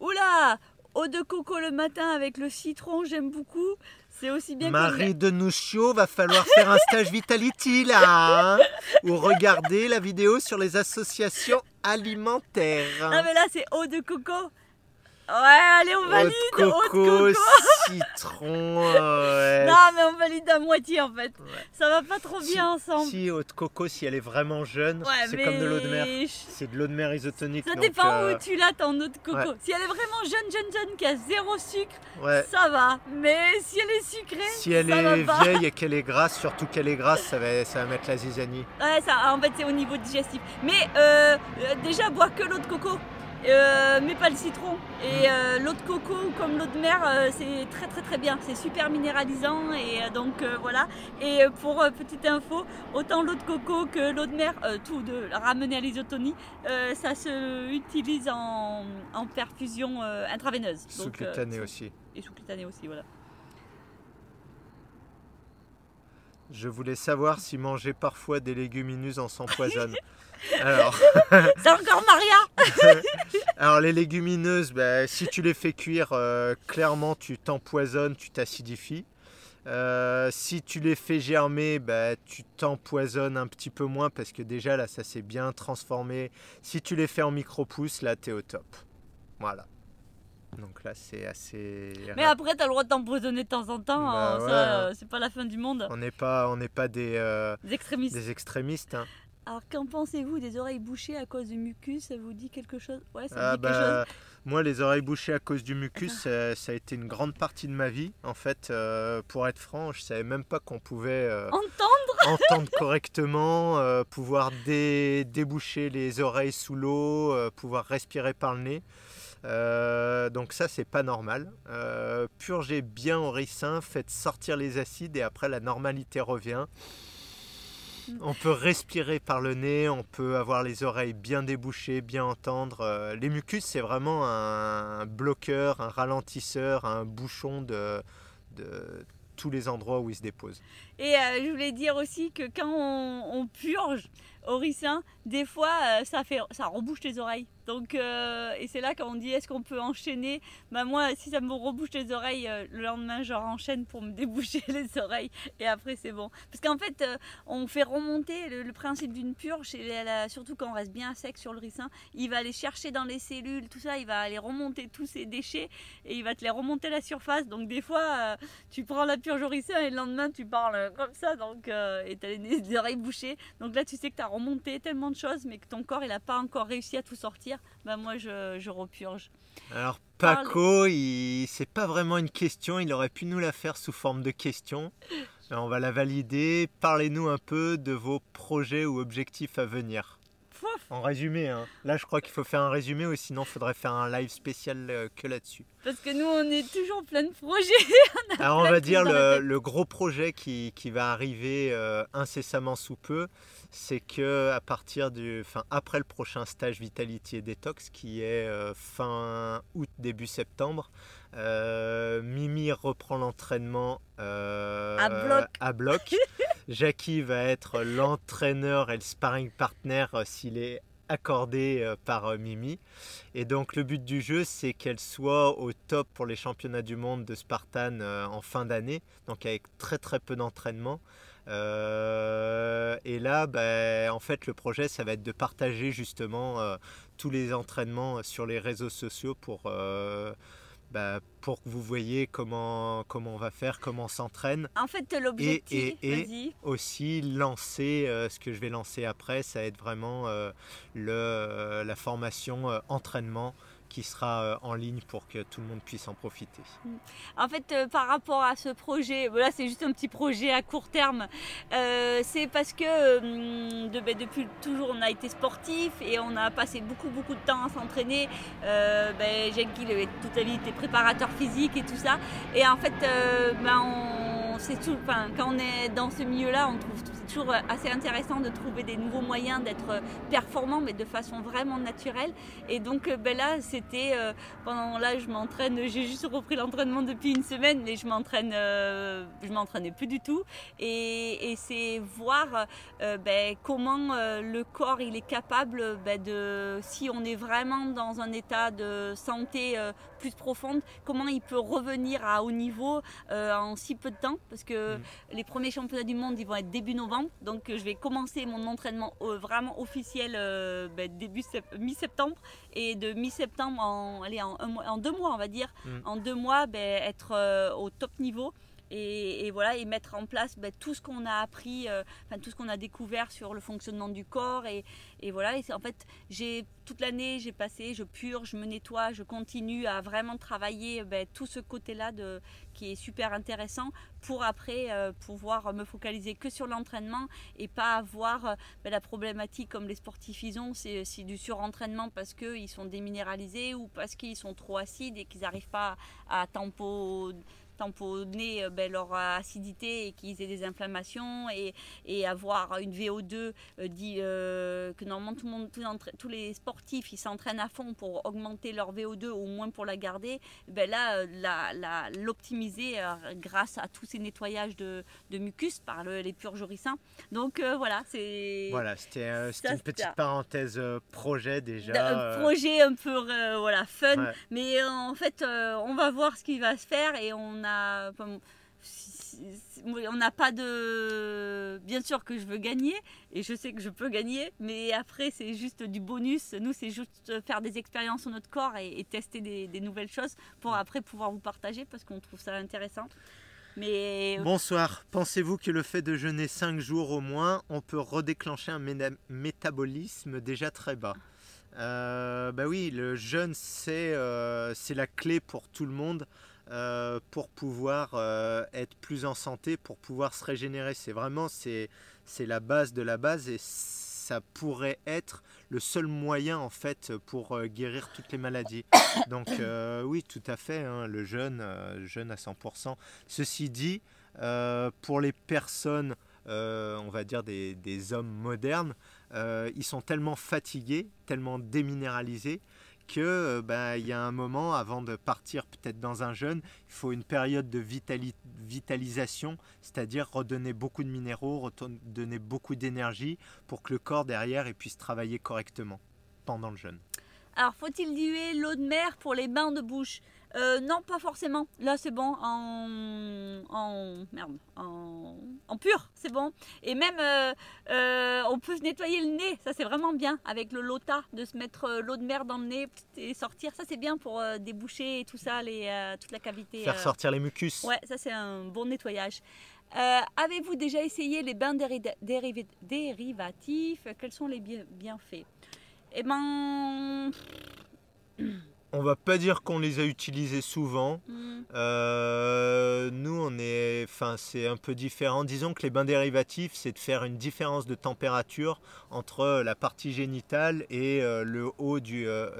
Oula Eau de coco le matin avec le citron, j'aime beaucoup. C'est aussi bien Marie de Nouchio, va falloir faire un stage Vitality là hein Ou regarder la vidéo sur les associations alimentaires. Ah mais là c'est eau de coco Ouais, allez, on valide. Eau de coco, *laughs* citron. Ouais. Non, mais on valide à moitié en fait. Ça va pas trop bien ensemble. Si, eau de coco, si elle est vraiment jeune, c'est comme de l'eau de mer. C'est de l'eau de mer isotonique. Ça dépend où euh, tu l'as ton eau de coco. Si elle est vraiment jeune, jeune, jeune, qui a zéro sucre, ça va. Mais si elle est sucrée, si elle est vieille et *laughs* qu'elle est grasse, surtout qu'elle est grasse, ça va, ça va mettre la zizanie. Ouais, ça, en fait, c'est au niveau digestif. Mais euh, euh déjà, bois que l'eau de coco. Euh, mais pas le citron. Et euh, l'eau de coco comme l'eau de mer, euh, c'est très très très bien. C'est super minéralisant et donc voilà. Et pour petite info, autant l'eau de coco que l'eau de mer, tout de ramener à l'isotonie, ça se utilise en, perfusion intraveineuse. Sous-cutanée aussi. Et sous-cutanée aussi, voilà. Je voulais savoir si manger parfois des légumineuses en s'empoisonne. *laughs* Alors. *laughs* C'est encore Maria *laughs* Alors, les légumineuses, bah, si tu les fais cuire, euh, clairement, tu t'empoisonnes, tu t'acidifies. Euh, si tu les fais germer, bah, tu t'empoisonnes un petit peu moins parce que déjà là, ça s'est bien transformé. Si tu les fais en micro-pousses, là, t'es au top. Voilà. Donc là, c'est assez. Mais après, t'as le droit de t'empoisonner de temps en temps. Bah hein, ça, c'est pas la fin du monde. On n'est pas, on n'est pas des, euh, des extrémistes. Des extrémistes hein. Alors qu'en pensez-vous des oreilles bouchées à cause du mucus? Ça vous dit quelque chose? Ouais, ça ah dit quelque bah, chose? Moi, les oreilles bouchées à cause du mucus, ah. ça, a été une grande partie de ma vie. En fait, euh, pour être franc, je savais même pas qu'on pouvait euh, entendre, *laughs* entendre correctement, euh, pouvoir déboucher les oreilles sous l'eau, pouvoir respirer par le nez. donc ça c'est pas normal. purgez bien au ricin, faites sortir les acides et après la normalité revient. On peut respirer par le nez, on peut avoir les oreilles bien débouchées, bien entendre. Euh, les mucus, c'est vraiment un bloqueur, un ralentisseur, un bouchon de, tous les endroits où ils se déposent. Et euh, je voulais dire aussi que quand on, purge au ricin, des fois euh, ça fait ça rebouche les oreilles. Donc euh, et c'est là quand on dit est-ce qu'on peut enchaîner? Bah moi si ça me rebouche les oreilles euh, le lendemain je enchaîne pour me *laughs* déboucher les oreilles et après c'est bon. Parce qu'en fait euh, on fait remonter le, principe d'une purge surtout quand on reste bien sec sur le ricin, il va aller chercher dans les cellules tout ça, il va aller remonter tous ces déchets et il va te les remonter à la surface. Donc des fois tu prends la purge au ricin et le lendemain tu parles comme ça donc et t'as les, *laughs* les oreilles bouchées. Donc là tu sais que tu as remonté tellement de choses mais que ton corps il n'a pas encore réussi à tout sortir. Bah moi je, je repurge. Alors Paco, il... c'est pas vraiment une question, il aurait pu nous la faire sous forme de question. Euh, On va la valider. Parlez-nous un peu de vos projets ou objectifs à venir. En résumé, hein. là je crois qu'il faut faire un résumé ou sinon il faudrait faire un live spécial euh, que là-dessus. Parce que nous on est toujours plein de projets. *laughs* Alors on va dire le gros projet qui, qui va arriver euh, incessamment sous peu, c'est que à partir du, enfin après le prochain stage Vitality et Detox qui est euh, fin août début septembre, euh, Mimi reprend l'entraînement euh, À bloc. à bloc. *laughs* Jackie va être l'entraîneur et le sparring partner s'il est accordé par Mimi. Et donc le but du jeu, c'est qu'elle soit au top pour les championnats du monde de Spartan en fin d'année, donc avec très très peu d'entraînement. Euh, et là, ben, en fait, le projet, ça va être de partager justement euh, tous les entraînements sur les réseaux sociaux pour, euh, bah, pour que vous voyez comment, comment on va faire, comment on s'entraîne En fait l'objectif, et- et- vas-y. aussi lancer euh, ce que je vais lancer après, ça va être vraiment euh, le, euh, la formation euh, entraînement qui sera en ligne pour que tout le monde puisse en profiter. En fait, euh, par rapport à ce projet, voilà, c'est juste un petit projet à court terme. Euh, c'est parce que euh, de- ben, depuis toujours, on a été sportif et on a passé beaucoup, beaucoup de temps à s'entraîner. Ben, Jacques toute la vie été préparateur physique et tout ça. Et en fait, euh, ben, on, tout, quand on est dans ce milieu-là, on trouve c'est toujours assez intéressant de trouver des nouveaux moyens d'être performant, mais de façon vraiment naturelle. Et donc, euh, ben là, c'était euh, pendant là, je m'entraîne. J'ai juste repris l'entraînement depuis une semaine, mais je m'entraîne, euh, je m'entraînais plus du tout. Et, et c'est voir euh, ben, comment euh, le corps il est capable ben, de, si on est vraiment dans un état de santé euh, plus profonde, comment il peut revenir à haut niveau euh, en si peu de temps, parce que Mm. les premiers championnats du monde ils vont être début novembre, donc euh, je vais commencer mon entraînement euh, vraiment officiel euh, ben, début sep- mi-septembre et de mi-septembre en, allez, en, deux mois on va dire, Mm. en deux mois ben, être au top niveau. Et, voilà et mettre en place ben, tout ce qu'on a appris, euh, tout ce qu'on a découvert sur le fonctionnement du corps et, et voilà. Et en fait j'ai toute l'année j'ai passé, je purge, je me nettoie, je continue à vraiment travailler ben, tout ce côté-là de qui est super intéressant pour après euh, pouvoir me focaliser que sur l'entraînement et pas avoir euh, ben, la problématique comme les sportifs ils ont, c'est du surentraînement parce qu'ils sont déminéralisés ou parce qu'ils sont trop acides et qu'ils n'arrivent pas à tempo tamponner euh, ben, leur acidité et qu'ils aient des inflammations et, et avoir une VO2 euh, dit, euh, que normalement tout le monde, tous, les entra- tous les sportifs ils s'entraînent à fond pour augmenter leur VO2 au moins pour la garder ben là l'optimiser grâce à tous ces nettoyages de, de mucus par le- les purgorissants donc voilà c'est Voilà, c'était euh, une petite parenthèse projet déjà. un projet un peu euh, voilà fun ouais. mais en fait euh, on va voir ce qui va se faire et on on n'a pas de bien sûr que je veux gagner et je sais que je peux gagner mais après c'est juste du bonus. Nous c'est juste faire des expériences sur notre corps et, tester des, nouvelles choses pour après pouvoir vous partager parce qu'on trouve ça intéressant. Mais Bonsoir. Pensez-vous que le fait de jeûner 5 jours au moins, on peut redéclencher un métabolisme déjà très bas? Euh, Bah oui, le jeûne, c'est euh, c'est la clé pour tout le monde euh, pour pouvoir euh, être plus en santé, pour pouvoir se régénérer. C'est vraiment c'est c'est la base de la base et ça pourrait être le seul moyen en fait pour euh, guérir toutes les maladies. Donc oui, tout à fait, hein, le jeûne, jeûne à 100%. Ceci dit, pour les personnes, on va dire des, des hommes modernes, ils sont tellement fatigués, tellement déminéralisés que euh, bah, il y a un moment avant de partir peut-être dans un jeûne, il faut une période de vitalisation, c'est-à-dire redonner beaucoup de minéraux, redonner beaucoup d'énergie pour que le corps derrière puisse travailler correctement pendant le jeûne. Alors, faut-il diluer l'eau de mer pour les bains de bouche? Euh, non, pas forcément. Là, c'est bon. En, en merde, en, pur, c'est bon. Et même, euh, euh, on peut se nettoyer le nez. Ça, c'est vraiment bien avec le lota de se mettre l'eau de mer dans le nez et sortir. Ça, c'est bien pour déboucher et tout ça, les, toute la cavité. Faire sortir les mucus. Ouais, ça, c'est un bon nettoyage. Avez-vous déjà essayé les bains dérivatifs? Quels sont les bienfaits? Eh ben *sniffs* on va pas dire qu'on les a utilisés souvent. Mm. Euh, nous, on est, enfin, c'est un peu différent. Disons que les bains dérivatifs, c'est de faire une différence de température entre la partie génitale et euh, le haut du, euh,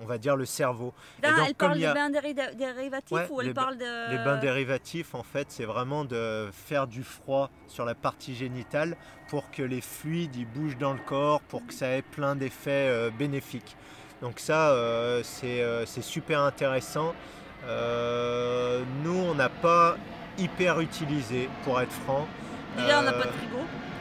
on va dire le cerveau. elle parle des bains dérivatifs ou elle parle de Les bains dérivatifs, en fait, c'est vraiment de faire du froid sur la partie génitale pour que les fluides ils bougent dans le corps, pour que ça ait plein d'effets bénéfiques. Donc ça, euh, euh, c'est super intéressant. Euh, nous, on n'a pas hyper utilisé, pour être franc. Déjà, on n'a pas de frigo.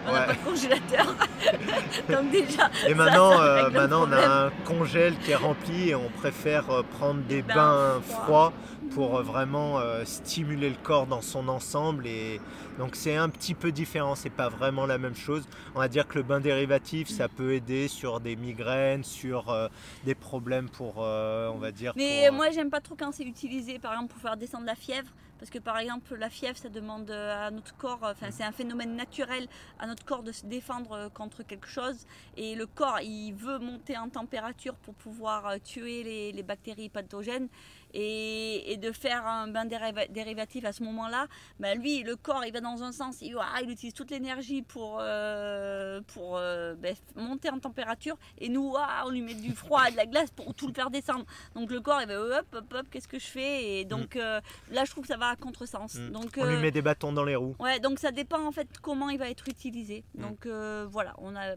On n'a pas de congélateur. *laughs* Donc déjà. Et maintenant, maintenant on a un congèle qui est rempli et on préfère prendre des, bains, froids pour euh, vraiment euh, stimuler le corps dans son ensemble. Et donc c'est un petit peu différent, c'est pas vraiment la même chose. On va dire que le bain dérivatif, ça peut aider sur des migraines, sur euh, des problèmes pour, on va dire. Mais moi j'aime pas trop quand c'est utilisé, par exemple pour faire descendre la fièvre. Parce que par exemple, la fièvre, ça demande à notre corps, enfin c'est un phénomène naturel à notre corps de se défendre contre quelque chose. Et le corps, il veut monter en température pour pouvoir tuer les, les bactéries pathogènes et, de faire un bain dérivatif à ce moment-là, bah lui, le corps, il va dans un sens, il, il utilise toute l'énergie pour, euh, pour euh, ben, monter en température, et nous, on lui met du froid, de la glace pour tout le faire descendre. Donc le corps, il va hop, hop, hop, qu'est-ce que je fais? Et donc mm. euh, là, je trouve que ça va à contresens. Mm. Donc, on lui met des bâtons dans les roues. Ouais, donc ça dépend en fait comment il va être utilisé. Mm. Donc voilà, on a...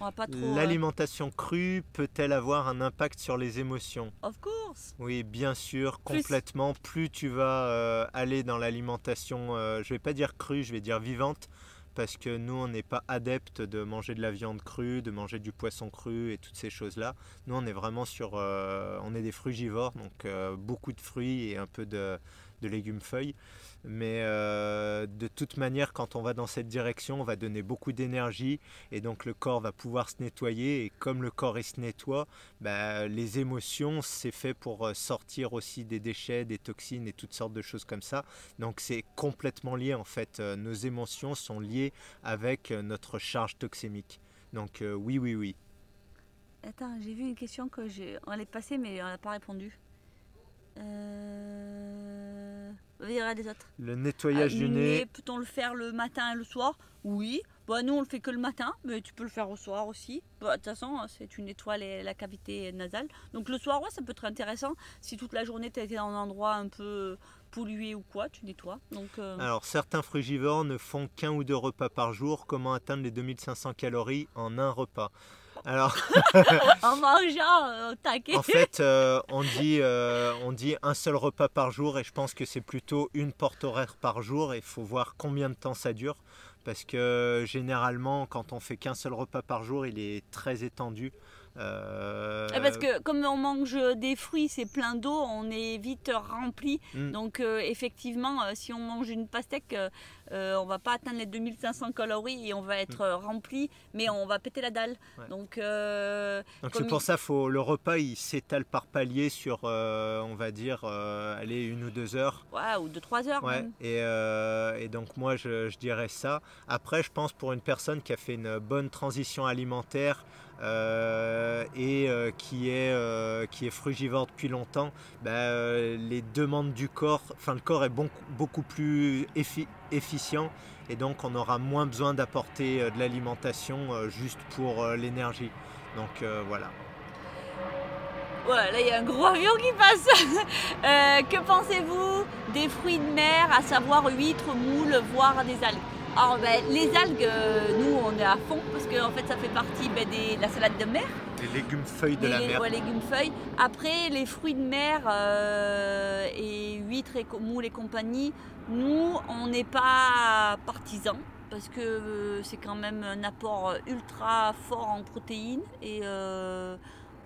Euh, L'alimentation crue peut-elle avoir un impact sur les émotions? Of course. Oui, bien sûr, complètement. Plus, tu vas euh, aller dans l'alimentation, euh, je vais pas dire crue, je vais dire vivante, parce que nous, on n'est pas adepte de manger de la viande crue, de manger du poisson cru et toutes ces choses-là. Nous, on est vraiment sur, on est des frugivores, donc beaucoup de fruits et un peu de, de légumes feuilles. Mais euh, de toute manière, quand on va dans cette direction, on va donner beaucoup d'énergie et donc le corps va pouvoir se nettoyer. Et comme le corps se nettoie, bah, les émotions, c'est fait pour euh, sortir aussi des déchets, des toxines et toutes sortes de choses comme ça. Donc c'est complètement lié en fait. Euh, nos émotions sont liées avec notre charge toxémique. Donc oui, oui, oui. Attends, j'ai vu une question que j'ai. On mais on n'a pas répondu. Euh... des autres. Le nettoyage du nez. Peut-on le faire le matin et le soir? Oui. Bah, nous, on le fait que le matin, mais tu peux le faire au soir aussi. Bah, de toute façon, c'est tu nettoies la cavité nasale. Donc le soir, ouais, ça peut être intéressant. Si toute la journée, tu as été dans un endroit un peu pollué ou quoi, tu nettoies. Donc, euh, Alors, certains frugivores ne font qu'un ou deux repas par jour. Comment atteindre les 2500 calories en un repas? Alors, *laughs* en mangeant euh, En fait, euh, on, dit, euh, on dit un seul repas par jour et je pense que c'est plutôt une porte horaire par jour et il faut voir combien de temps ça dure. Parce que généralement, quand on fait qu'un seul repas par jour, il est très étendu. Euh, parce que comme on mange des fruits, c'est plein d'eau, on est vite rempli. Mm. Donc euh, effectivement, euh, si on mange une pastèque, on va pas atteindre les 2500 calories et on va être mm. rempli, mais on va péter la dalle. Donc c'est pour ça faut le repas il s'étale par palier sur on va dire aller une ou deux heures. Ouais, ou deux trois heures. Et, et, donc moi je, je dirais ça. Après je pense pour une personne qui a fait une bonne transition alimentaire euh, et euh, qui, est, euh, qui est frugivore depuis longtemps, bah, les demandes du corps, enfin le corps est bon, beaucoup plus efficient et donc on aura moins besoin d'apporter de l'alimentation juste pour l'énergie. Donc voilà. Voilà, là il y a un gros avion qui passe. *laughs* que pensez-vous des fruits de mer, à savoir huîtres, moules, voire des algues? Alors, ben, les algues, euh, nous, on est à fond parce que en fait, ça fait partie ben, de la salade de mer. Les légumes feuilles de les, la mer. ouais, légumes feuilles. Après, les fruits de mer euh, et huîtres et moules et compagnie, nous, on n'est pas partisans parce que euh, c'est quand même un apport ultra fort en protéines et euh,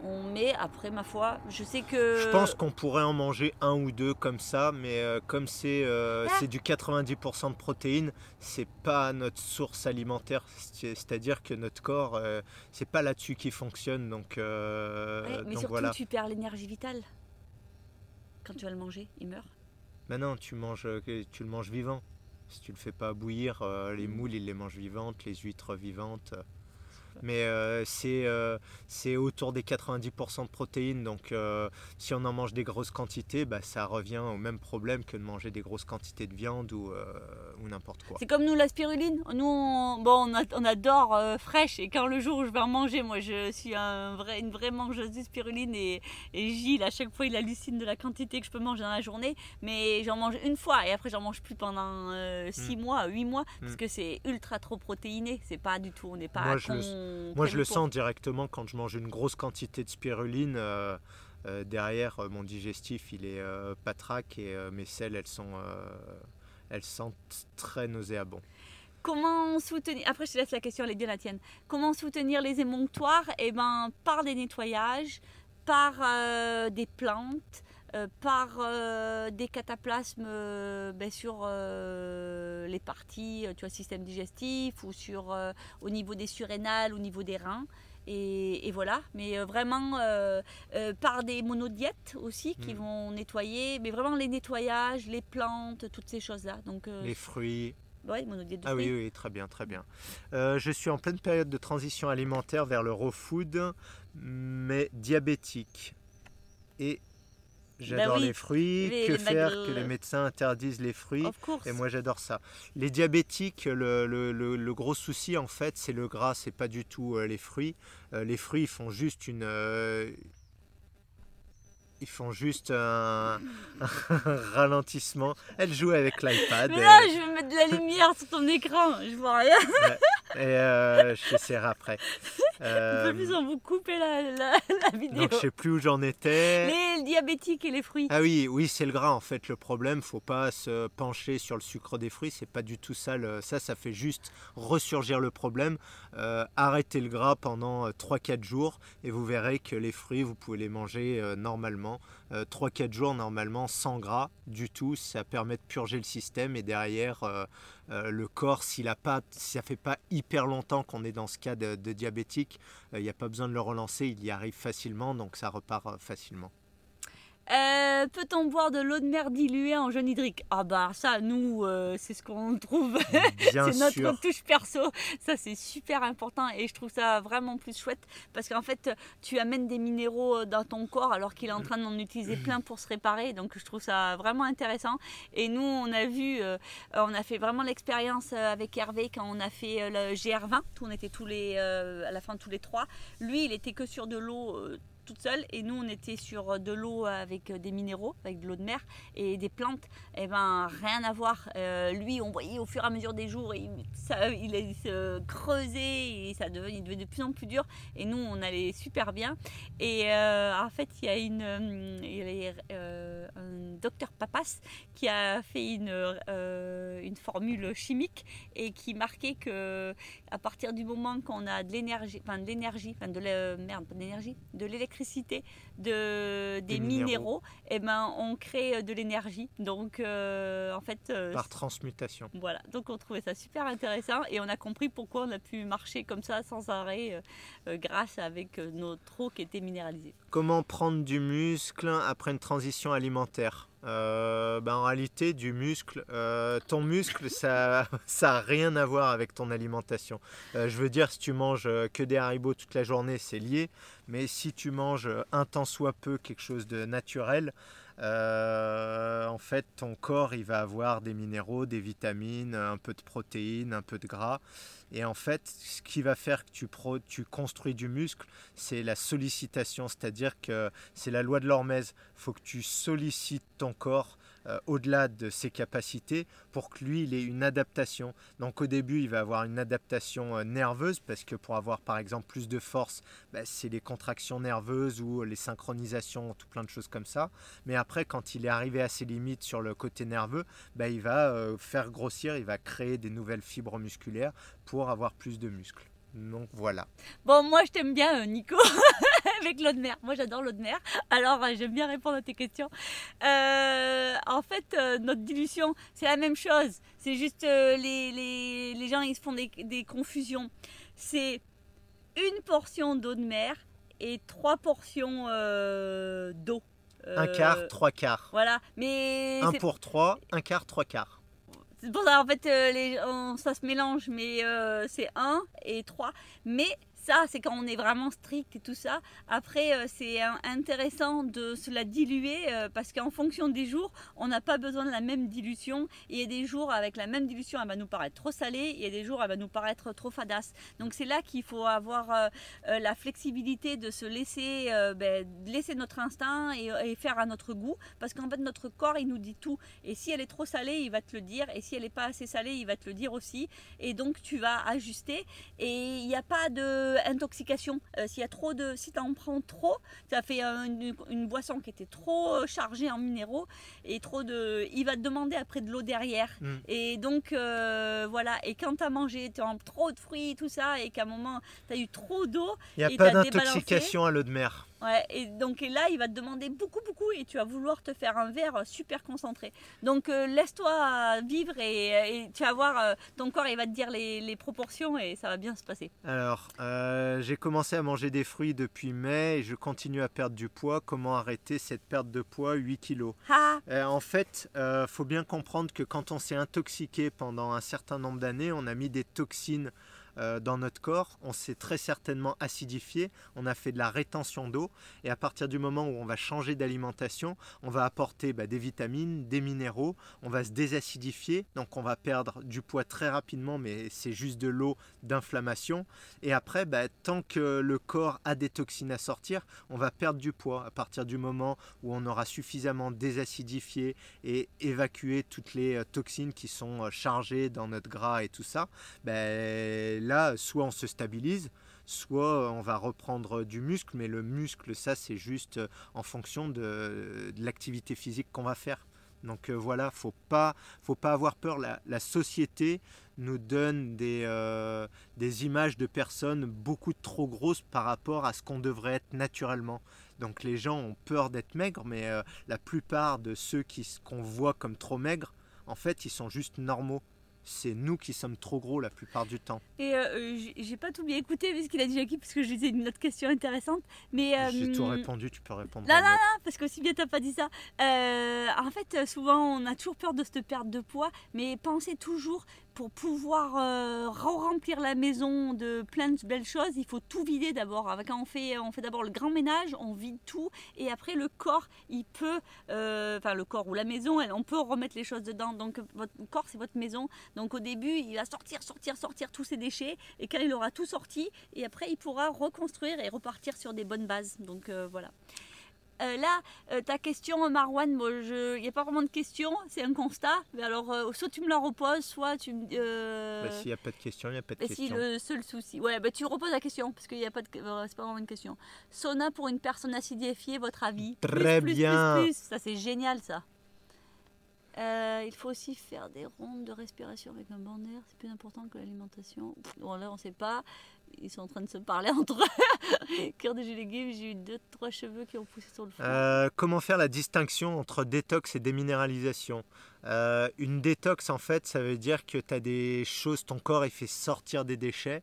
on met, après ma foi, je sais que... Je pense qu'on pourrait en manger un ou deux comme ça, mais euh, comme c'est euh, Ah. c'est du 90% de protéines, c'est pas notre source alimentaire. C'est- C'est-à-dire que notre corps, euh, c'est pas là-dessus qu'il fonctionne. Donc, Ouais, mais donc surtout, voilà. tu perds l'énergie vitale. Quand tu vas le manger, il meurt. Maintenant, tu manges, tu le manges vivant. Si tu le fais pas bouillir, les moules ils les mangent vivantes, les huîtres vivantes. Mais euh, c'est euh, c'est autour des 90% de protéines, donc euh, si on en mange des grosses quantités, bah, ça revient au même problème que de manger des grosses quantités de viande ou, euh, ou n'importe quoi. C'est comme nous la spiruline. Nous, on, bon, on, a- on adore fraîche et quand le jour où je vais en manger, moi je suis un vrai, une vraie mangeuse de spiruline et, et Gilles, à chaque fois, il hallucine de la quantité que je peux manger dans la journée. Mais j'en mange une fois et après, j'en mange plus pendant 6 mois, 8 mois parce Mm. que c'est ultra trop protéiné. C'est pas du tout, on n'est pas Moi, Moi, je le sens directement quand je mange une grosse quantité de spiruline. euh, euh, derrière, euh, mon digestif, il est patraque et mes selles, elles sont, elles sentent très nauséabond. Comment soutenir Après, je te laisse la question, elle est bien la tienne. Comment soutenir les émonctoires? Eh ben, par des nettoyages, par des plantes, euh, par euh, des cataplasmes euh, ben, sur les parties, tu vois, système digestif ou sur au niveau des surrénales, au niveau des reins. Et, et voilà, mais vraiment par des monodiètes aussi qui Mm. vont nettoyer, mais vraiment les nettoyages, les plantes, toutes ces choses-là. Donc, Les fruits. ouais, monodiète de Ah fruits. oui, oui, très bien, très bien. Euh, je suis en pleine période de transition alimentaire vers le raw food, mais diabétique. Et j'adore Bah oui, les fruits. les- que les faire que les médecins interdisent les fruits. Et moi j'adore ça. Les diabétiques, le, le- le- le gros souci en fait, c'est le gras, c'est pas du tout euh, les fruits. Euh, les fruits font juste une. Euh, ils font juste un, un ralentissement. Elle joue avec l'iPad. Mais là, je vais mettre de la lumière sur ton écran, je vois rien. et euh, je t'essaierai après. *laughs* Un Euh, peu plus, on vous couper la, la, la vidéo. donc je sais plus où j'en étais. Les diabétiques et les fruits. Ah oui, oui, c'est le gras en fait le problème. Faut pas se pencher sur le sucre des fruits. C'est pas du tout ça. le- ça, ça fait juste ressurgir le problème. Euh, arrêtez le gras pendant 3-4 jours et vous verrez que les fruits, vous pouvez les manger euh, normalement. 3-4 jours normalement sans gras du tout. Ça permet de purger le système et derrière euh, euh, le corps, s'il a pas, si ça fait pas hyper longtemps qu'on est dans ce cas de, diabétique, euh, il n'y a pas besoin de le relancer. Il y arrive facilement, donc ça repart euh, facilement. Euh, Peut-on boire de l'eau de mer diluée en jaune hydrique? Ah bah ça, nous, euh, c'est ce qu'on trouve. *laughs* C'est notre sûr. touche perso. Ça, c'est super important et je trouve ça vraiment plus chouette parce qu'en fait, tu amènes des minéraux euh, dans ton corps alors qu'il est en train d'en utiliser plein pour se réparer. Donc, je trouve ça vraiment intéressant. Et nous, on a vu, euh, on a fait vraiment l'expérience avec Hervé quand on a fait le GR20. On était tous les, à la fin tous les trois. Lui, il était que sur de l'eau. Euh, toute seule. Et nous on était sur de l'eau avec des minéraux avec de l'eau de mer et des plantes. Et ben rien à voir. Euh, lui on voyait au fur et à mesure des jours il, ça, il se creusait et ça devenait, il devenait de plus en plus dur. Et nous on allait super bien. Et euh, en fait il y a une euh, euh, un docteur Papas qui a fait une, euh, une formule chimique et qui marquait que à partir du moment qu'on a de l'énergie enfin de l'énergie enfin de l'énergie de l'électricité de des, Des minéraux, minéraux. et ben on crée euh, de l'énergie donc euh, en fait euh, Par transmutation. voilà, donc on trouvait ça super intéressant et on a compris pourquoi on a pu marcher comme ça sans arrêt euh, grâce avec notre eau qui était minéralisée. Comment prendre du muscle après une transition alimentaire? Euh, ben, En réalité, du muscle, euh, ton muscle, ça *laughs* ça a rien à voir avec ton alimentation. Euh, je veux dire, si tu manges que des haribots toute la journée, c'est lié. Mais si tu manges un tant soit peu quelque chose de naturel, euh, en fait, ton corps, il va avoir des minéraux, des vitamines, un peu de protéines, un peu de gras. Et en fait, ce qui va faire que tu, tu construis du muscle, c'est la sollicitation. C'est-à-dire que c'est la loi de l'hormèse. Il faut que tu sollicites ton corps euh, au-delà de ses capacités pour que lui, il ait une adaptation. Donc au début, il va avoir une adaptation euh, nerveuse parce que pour avoir par exemple plus de force, bah, c'est les contractions nerveuses ou les synchronisations, tout plein de choses comme ça. Mais après, quand il est arrivé à ses limites sur le côté nerveux, bah, il va euh, faire grossir, il va créer des nouvelles fibres musculaires pour avoir plus de muscles. Donc voilà. Bon, moi je t'aime bien, Nico. *laughs* *laughs* avec l'eau de mer. Moi, j'adore l'eau de mer. Alors, euh, j'aime bien répondre à tes questions. Euh, en fait, euh, notre dilution, c'est la même chose. C'est juste les, les, les, gens, ils se font des, des confusions. C'est une portion d'eau de mer et trois portions d'eau. un quart, trois quarts. Voilà, mais... Un pour trois, un quart, trois quarts. C'est pour ça, en fait, les, ça se mélange, mais c'est un et trois. Mais ça, c'est quand on est vraiment strict et tout ça. Après, euh, c'est intéressant de se la diluer euh, parce qu'en fonction des jours, on n'a pas besoin de la même dilution. il y a des jours avec la même dilution, elle va nous paraître trop salée. Il y a des jours, elle va nous paraître trop fadasse. Donc c'est là qu'il faut avoir euh, la flexibilité de se laisser, ben, laisser notre instinct et, faire à notre goût. Parce qu'en fait, notre corps, il nous dit tout. Et si elle est trop salée, il va te le dire. Et si elle n'est pas assez salée, il va te le dire aussi. Et donc, tu vas ajuster. Et il n'y a pas de intoxication. Euh, s'il y a trop de, si tu en prends trop, ça fait une, boisson qui était trop euh, chargée en minéraux et trop de, il va te demander après de l'eau derrière. Mm. Et donc euh, voilà. Et quand tu as mangé, tu as trop de fruits, tout ça, et qu'à un moment tu as eu trop d'eau, il n'y a pas d'intoxication à l'eau de mer. Ouais, et donc là, il va te demander beaucoup, beaucoup et tu vas vouloir te faire un verre super concentré. Donc laisse-toi vivre et, tu vas voir, ton corps, il va te dire les, les, proportions et ça va bien se passer. Alors, euh, j'ai commencé à manger des fruits depuis mai et je continue à perdre du poids. Comment arrêter cette perte de poids 8 kilos? Euh, En fait, il euh, faut bien comprendre que quand on s'est intoxiqué pendant un certain nombre d'années, on a mis des toxines euh, dans notre corps, on s'est très certainement acidifié, on a fait de la rétention d'eau, et à partir du moment où on va changer d'alimentation, on va apporter bah, des vitamines, des minéraux, on va se désacidifier, donc on va perdre du poids très rapidement, mais c'est juste de l'eau d'inflammation, et après, bah, tant que le corps a des toxines à sortir, on va perdre du poids à partir du moment où on aura suffisamment désacidifié et évacué toutes les euh, toxines qui sont euh, chargées dans notre gras et tout ça. Ben, là, soit on se stabilise, soit on va reprendre du muscle, mais le muscle, ça, c'est juste euh, en fonction de, l'activité physique qu'on va faire. Donc euh, voilà, faut pas, faut pas avoir peur. La, société nous donne des, euh, des images de personnes beaucoup trop grosses par rapport à ce qu'on devrait être naturellement. Donc les gens ont peur d'être maigres, mais la plupart de ceux qu'on voit comme trop maigres, en fait, ils sont juste normaux c'est nous qui sommes trop gros la plupart du temps. Et euh, euh, j'ai pas tout bien écouté vu ce qu'il a dit Jackie parce que je disais une autre question intéressante. Mais euh, j'ai tout répondu, tu peux répondre. Non, non, non, parce que si bien t'as pas dit ça. en fait, souvent on a toujours peur de cette perte de poids, mais pensez toujours pour pouvoir euh, remplir la maison de plein de belles choses, il faut tout vider d'abord. Quand on fait, d'abord le grand ménage, on vide tout, et après le corps, il peut, euh, le corps ou la maison, on peut remettre les choses dedans. Donc votre corps, c'est votre maison. Donc au début, il va sortir, sortir, sortir tous ses déchets, et quand il aura tout sorti, et après il pourra reconstruire et repartir sur des bonnes bases. Donc euh, voilà. Euh, là, euh, ta question, Marwan, il n'y a pas vraiment de question, c'est un constat. Mais alors, euh, soit tu me la reposes, soit tu me. Bah, s'il n'y a pas de question, il n'y a pas de question. Si le seul souci. Ouais, bah, tu reposes la question, parce qu'il n'y a pas de. c'est pas vraiment une question. Sauna pour une personne acidifiée, votre avis Très bien. Ça, c'est génial, ça. il faut aussi faire des rondes de respiration avec un banc c'est plus important que l'alimentation. Bon, là, on ne sait pas ils sont en train de se parler *laughs* entre eux. Cœur de jus légumes, j'ai eu deux, trois cheveux qui ont poussé sur le front. Euh, comment faire la distinction entre détox et déminéralisation euh, Une détox, en fait, ça veut dire que tu as des choses, ton corps, il fait sortir des déchets.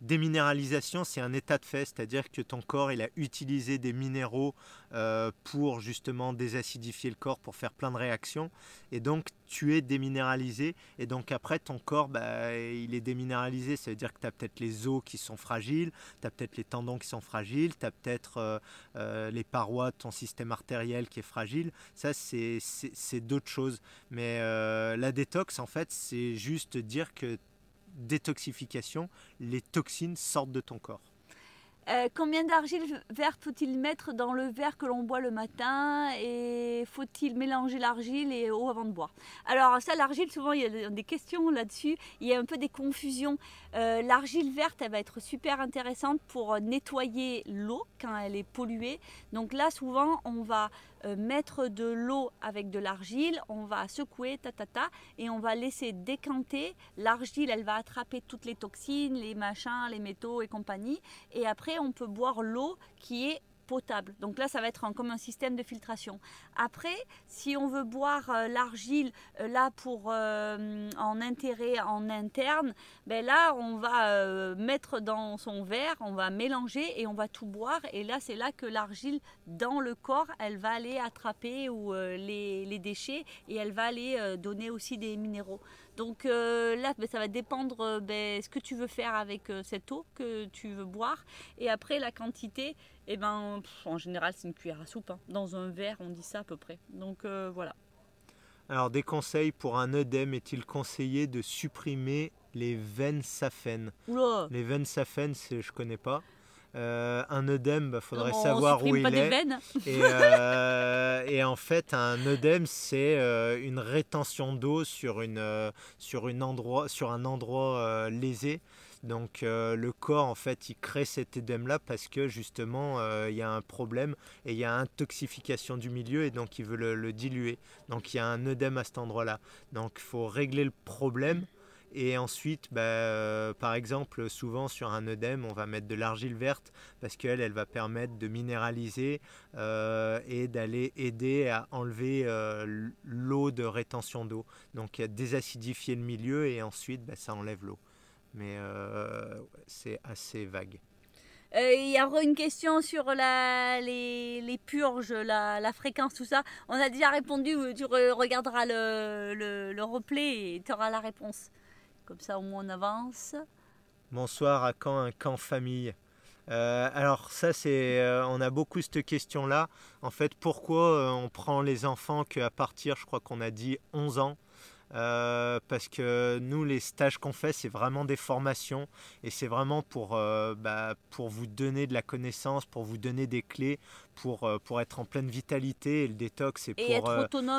Déminéralisation, c'est un état de fait, c'est-à-dire que ton corps, il a utilisé des minéraux euh, pour justement désacidifier le corps, pour faire plein de réactions. Et donc, tu es déminéralisé. Et donc, après, ton corps, bah, il est déminéralisé. Ça veut dire que tu as peut-être les os qui sont fragiles, tu as peut-être les tendons qui sont fragiles, tu as peut-être euh, euh, les parois de ton système artériel qui est fragile. Ça, c'est d'autres choses. Mais la détox, en fait, c'est juste dire que détoxification, les toxines sortent de ton corps. Euh, combien d'argile verte faut-il mettre dans le verre que l'on boit le matin et faut-il mélanger l'argile et eau avant de boire? Alors ça, l'argile, souvent il y a des questions là-dessus, il y a un peu des confusions. Euh, l'argile verte, elle va être super intéressante pour nettoyer l'eau quand elle est polluée. Donc là, souvent, on va euh, mettre de l'eau avec de l'argile, on va secouer, ta, ta, ta, et on va laisser décanter. L'argile, elle va attraper toutes les toxines, les machins, les métaux et compagnie. Et après, on peut boire l'eau qui est potable. Donc là, ça va être comme un système de filtration. Après, si on veut boire euh, l'argile euh, là pour euh, en intérêt en interne, ben là, on va mettre dans son verre, on va mélanger et on va tout boire. Et là, c'est là que l'argile dans le corps, elle va aller attraper ou, les, les, déchets et elle va aller donner aussi des minéraux. Donc là, ben, ça va dépendre ben, ce que tu veux faire avec cette eau que tu veux boire. Et après, la quantité, eh ben, en général, c'est une cuillère à soupe. Hein. Dans un verre, on dit ça à peu près. Donc euh, voilà. Alors, des conseils pour un œdème est-il conseillé de supprimer les veines saphènes Les veines saphènes, je connais pas. Euh, un œdème, il bah, faudrait savoir où il est. Et, euh, *laughs* et, en fait, un œdème, c'est une rétention d'eau sur, une, sur, une endroit, sur un endroit lésé. Donc euh, le corps en fait il crée cet édème là parce que justement euh, il y a un problème et il y a intoxification du milieu et donc il veut le, diluer. Donc il y a un œdème à cet endroit là. Donc il faut régler le problème. Et ensuite, bah, euh, par exemple, souvent sur un œdème, on va mettre de l'argile verte parce qu'elle, elle va permettre de minéraliser et d'aller aider à enlever l'eau de rétention d'eau. Donc désacidifier le milieu et ensuite, bah, ça enlève l'eau mais euh, c'est assez vague. Euh, il y aura une question sur les, purges, la, la, fréquence, tout ça. On a déjà répondu, tu regarderas le, le, le, replay et tu auras la réponse. Comme ça, au moins, on avance. Bonsoir, à quand un camp famille euh, alors ça c'est, on a beaucoup cette question-là. En fait, pourquoi on prend les enfants qu'à partir, je crois qu'on a dit 11 ans? Euh, parce que nous, les stages qu'on fait, c'est vraiment des formations et c'est vraiment pour, euh, bah, pour vous donner de la connaissance, pour vous donner des clés, pour, euh, pour être en pleine vitalité. Et le détox, c'est pour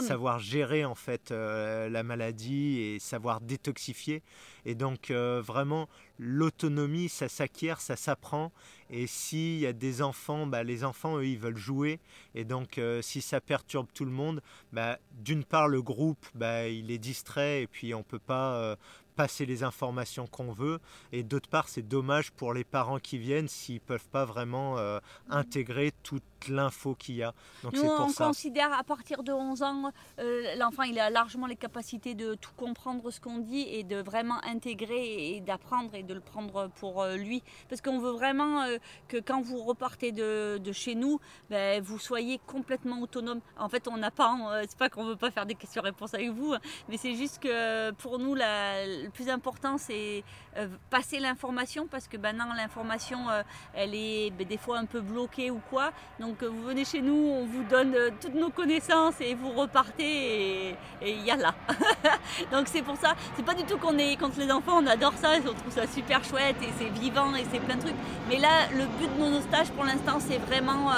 savoir gérer en fait la maladie et savoir détoxifier. Et donc, vraiment, l'autonomie, ça s'acquiert, ça s'apprend. Et s'il y a des enfants, bah, les enfants, eux, ils veulent jouer. Et donc, euh, si ça perturbe tout le monde, bah, d'une part, le groupe, bah, il est distrait et puis on ne peut pas euh, passer les informations qu'on veut. Et d'autre part, c'est dommage pour les parents qui viennent s'ils ne peuvent pas vraiment euh, intégrer toute l'info qu'il y a. Donc Nous, on considère à partir de 11 ans, euh, l'enfant il a largement les capacités de tout comprendre ce qu'on dit et de vraiment intégrer et d'apprendre et de le prendre pour euh, lui. Parce qu'on veut vraiment que quand vous repartez de, de chez nous, ben, vous soyez complètement autonome. En fait, on n'a pas, c'est pas qu'on veut pas faire des questions-réponses avec vous, hein, mais c'est juste que pour nous, la, le plus important, c'est euh, passer l'information parce que maintenant, l'information, euh, elle est ben, des fois un peu bloquée ou quoi. Donc, euh, vous venez chez nous, on vous donne toutes nos connaissances et vous repartez et il y a là. *laughs* Donc, c'est pour ça, c'est pas du tout qu'on est contre les enfants, on adore ça, on trouve ça super chouette et c'est vivant et c'est plein de trucs. Mais là, le but de nos stages pour l'instant, c'est vraiment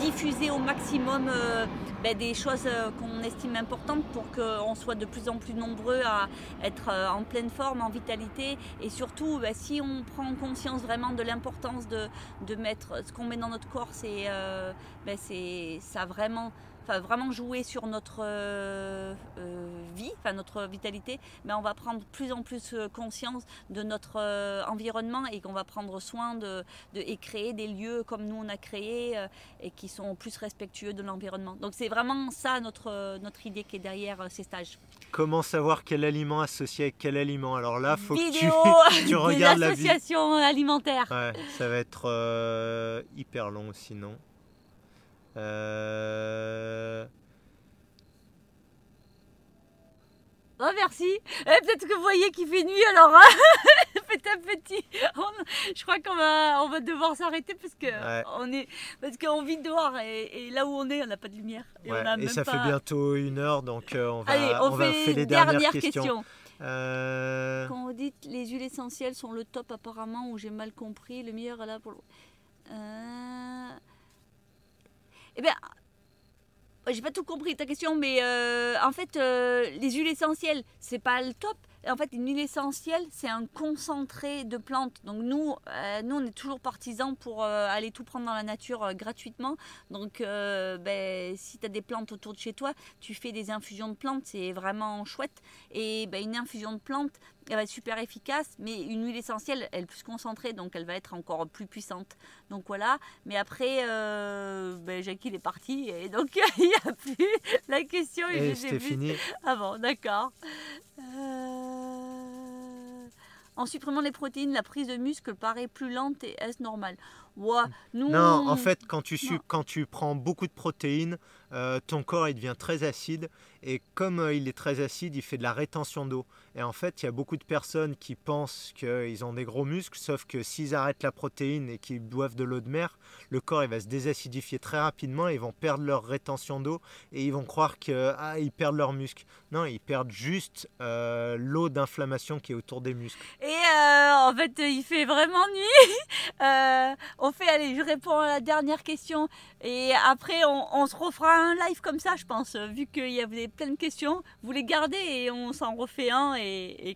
diffuser au maximum ben, des choses qu'on estime importantes pour qu'on soit de plus en plus nombreux à être en pleine forme, en vitalité. Et surtout, bah, si on prend conscience vraiment de l'importance de, mettre ce qu'on met dans notre corps, c'est euh, bah, ça vraiment vraiment jouer sur notre euh, euh, vie, enfin notre vitalité, mais on va prendre plus en plus euh, conscience de notre environnement et qu'on va prendre soin de, et créer des lieux comme nous on a créé et qui sont plus respectueux de l'environnement. Donc c'est vraiment ça notre, notre idée qui est derrière ces stages. Comment savoir quel aliment associé avec quel aliment? Alors là, faut que tu, *laughs* tu regardes l'association alimentaire. Ouais, ça va être hyper long sinon. Euh... Oh merci. Eh, peut-être que vous voyez qu'il fait nuit alors. Hein. *laughs* petit à petit, je crois qu'on va, on va devoir s'arrêter parce que on est, parce qu'on vit dehors et, là où on est, on n'a pas de lumière. Et, ça fait bientôt une heure, donc euh, on va, on, va faire les dernières, questions. Euh, Quand on dit les huiles essentielles sont le top apparemment, ou j'ai mal compris, le meilleur là pour. Euh... Eh bien, j'ai pas tout compris ta question, mais euh, en fait, euh, les huiles essentielles, c'est pas le top. En fait, une huile essentielle, c'est un concentré de plantes. Donc nous, euh, nous, on est toujours partisans pour aller tout prendre dans la nature gratuitement. Donc, ben, si tu as des plantes autour de chez toi, tu fais des infusions de plantes, c'est vraiment chouette. Et ben, une infusion de plantes, elle va être super efficace, mais une huile essentielle, elle est plus concentrée, donc elle va être encore plus puissante. Donc voilà, mais après, euh, ben, Jackie est parti, et donc *laughs* il n'y a plus la question. Et, c'était fini. Ah bon, d'accord. Euh, en supprimant les protéines, la prise de muscle paraît plus lente et est-ce normal Non, en fait, quand tu, quand tu prends beaucoup de protéines, euh, ton corps il devient très acide et comme euh, il est très acide, il fait de la rétention d'eau. Et en fait, il y a beaucoup de personnes qui pensent qu'ils ont des gros muscles, sauf que s'ils arrêtent la protéine et qu'ils boivent de l'eau de mer, le corps il va se désacidifier très rapidement, ils vont perdre leur rétention d'eau et ils vont croire qu'ils ah, perdent leurs muscles. Non, ils perdent juste euh, l'eau d'inflammation qui est autour des muscles. Et en fait, il fait vraiment nuit. *laughs* on fait, allez, je réponds à la dernière question et après on, se refera un live comme ça, je pense, euh, vu qu'il y avait plein de questions. Vous les gardez et on s'en refait un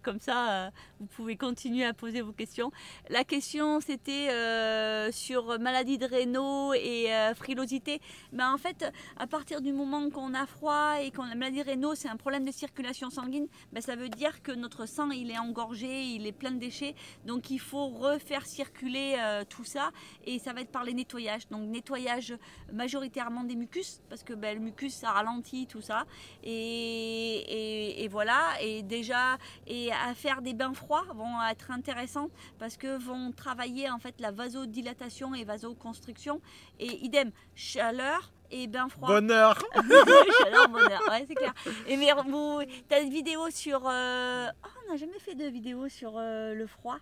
comme ça, euh, vous pouvez continuer à poser vos questions. La question, c'était euh, sur maladie de Raynaud et frilosité. Mais en fait, à partir du moment qu'on a froid et qu'on a maladie de Raynaud, c'est un problème de circulation sanguine, ben, ça veut dire que notre sang, il est engorgé, il est plein de déchets. Donc, il faut refaire circuler tout ça et ça va être par les nettoyages. Donc, nettoyage majoritairement des mucus, parce que ben, le mucus ça ralentit tout ça et, voilà et déjà et à faire des bains froids vont être intéressants parce que vont travailler en fait la vasodilatation et vasoconstriction et idem chaleur et bain froid. Bonheur *laughs* Chaleur, bonheur, ouais, c'est clair. Et mais vous, as une vidéo sur. Euh, oh, on n'a jamais fait de vidéo sur euh, le froid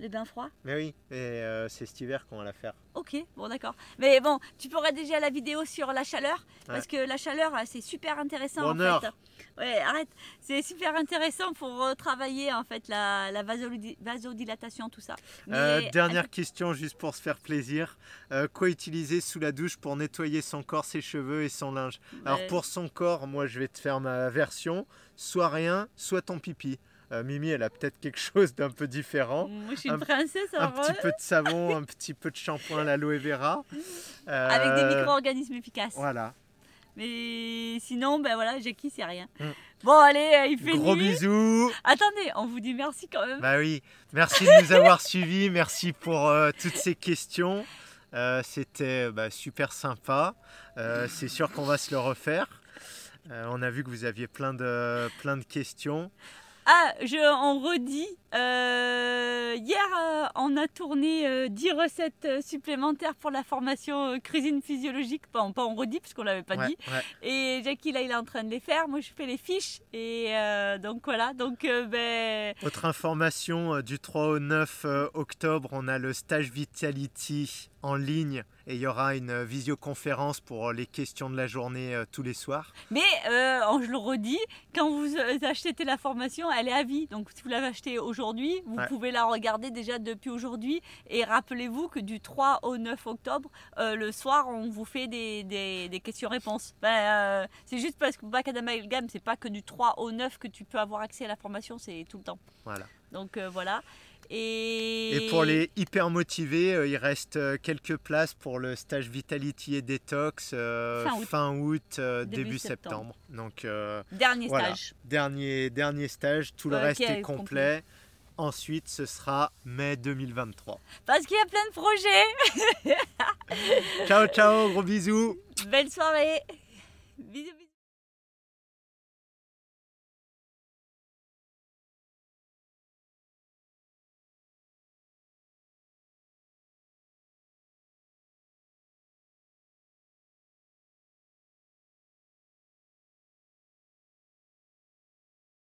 les bains froids Mais oui, et euh, c'est cet hiver qu'on va la faire. Ok, bon d'accord. Mais bon, tu pourrais déjà la vidéo sur la chaleur, parce que la chaleur, c'est super intéressant en fait. Ouais, arrête. C'est super intéressant pour travailler en fait la, la vasodilatation, tout ça. Euh, dernière question, juste pour se faire plaisir. quoi utiliser sous la douche pour nettoyer son corps, ses cheveux et son linge? Alors pour son corps, moi je vais te faire ma version. Soit rien, soit ton pipi. Euh, Mimi, elle a peut-être quelque *laughs* chose d'un peu différent. Moi, je suis une princesse. Un, un petit peu de savon, *laughs* un petit peu de shampoing, l'aloe vera. Avec des euh, micro-organismes efficaces. Voilà. Mais sinon, ben voilà, Jackie, c'est rien. Mm. Bon, allez, euh, il fait Gros bisous. Attendez, on vous dit merci quand même. Bah oui, merci de nous avoir *laughs* suivis. Merci pour toutes ces questions. C'était bah, super sympa. c'est sûr qu'on va se le refaire. on a vu que vous aviez plein de, plein de questions. Ah, je, on redit. Euh, hier, euh, on a tourné 10 euh, recettes supplémentaires pour la formation cuisine physiologique. Pas, pas on redit, parce qu'on l'avait pas dit. Et Jackie, là, il est en train de les faire. Moi, je fais les fiches. Et donc, voilà. Donc, ben... Autre information, du 3 au 9 octobre, on a le stage Vitality en ligne et il y aura une visioconférence pour les questions de la journée euh, tous les soirs. Mais euh, je le redis, quand vous euh, achetez la formation, elle est à vie. Donc si vous l'avez achetée aujourd'hui, vous pouvez la regarder déjà depuis aujourd'hui. Et rappelez-vous que du 3 au 9 octobre, le soir, on vous fait des, des, questions-réponses. Ben, c'est juste parce que Bac Amalgame, c'est pas que du 3 au 9 que tu peux avoir accès à la formation, c'est tout le temps. Voilà. Donc voilà. Et... pour les hyper motivés, euh, il reste euh, quelques places pour le stage Vitality et Detox euh, fin août, début, septembre. Donc, dernier stage. Dernier, dernier stage, tout le reste est complet. Ensuite, ce sera mai 2023. Parce qu'il y a plein de projets. *laughs* ciao, ciao, gros bisous. Belle soirée. Bisous, bisous.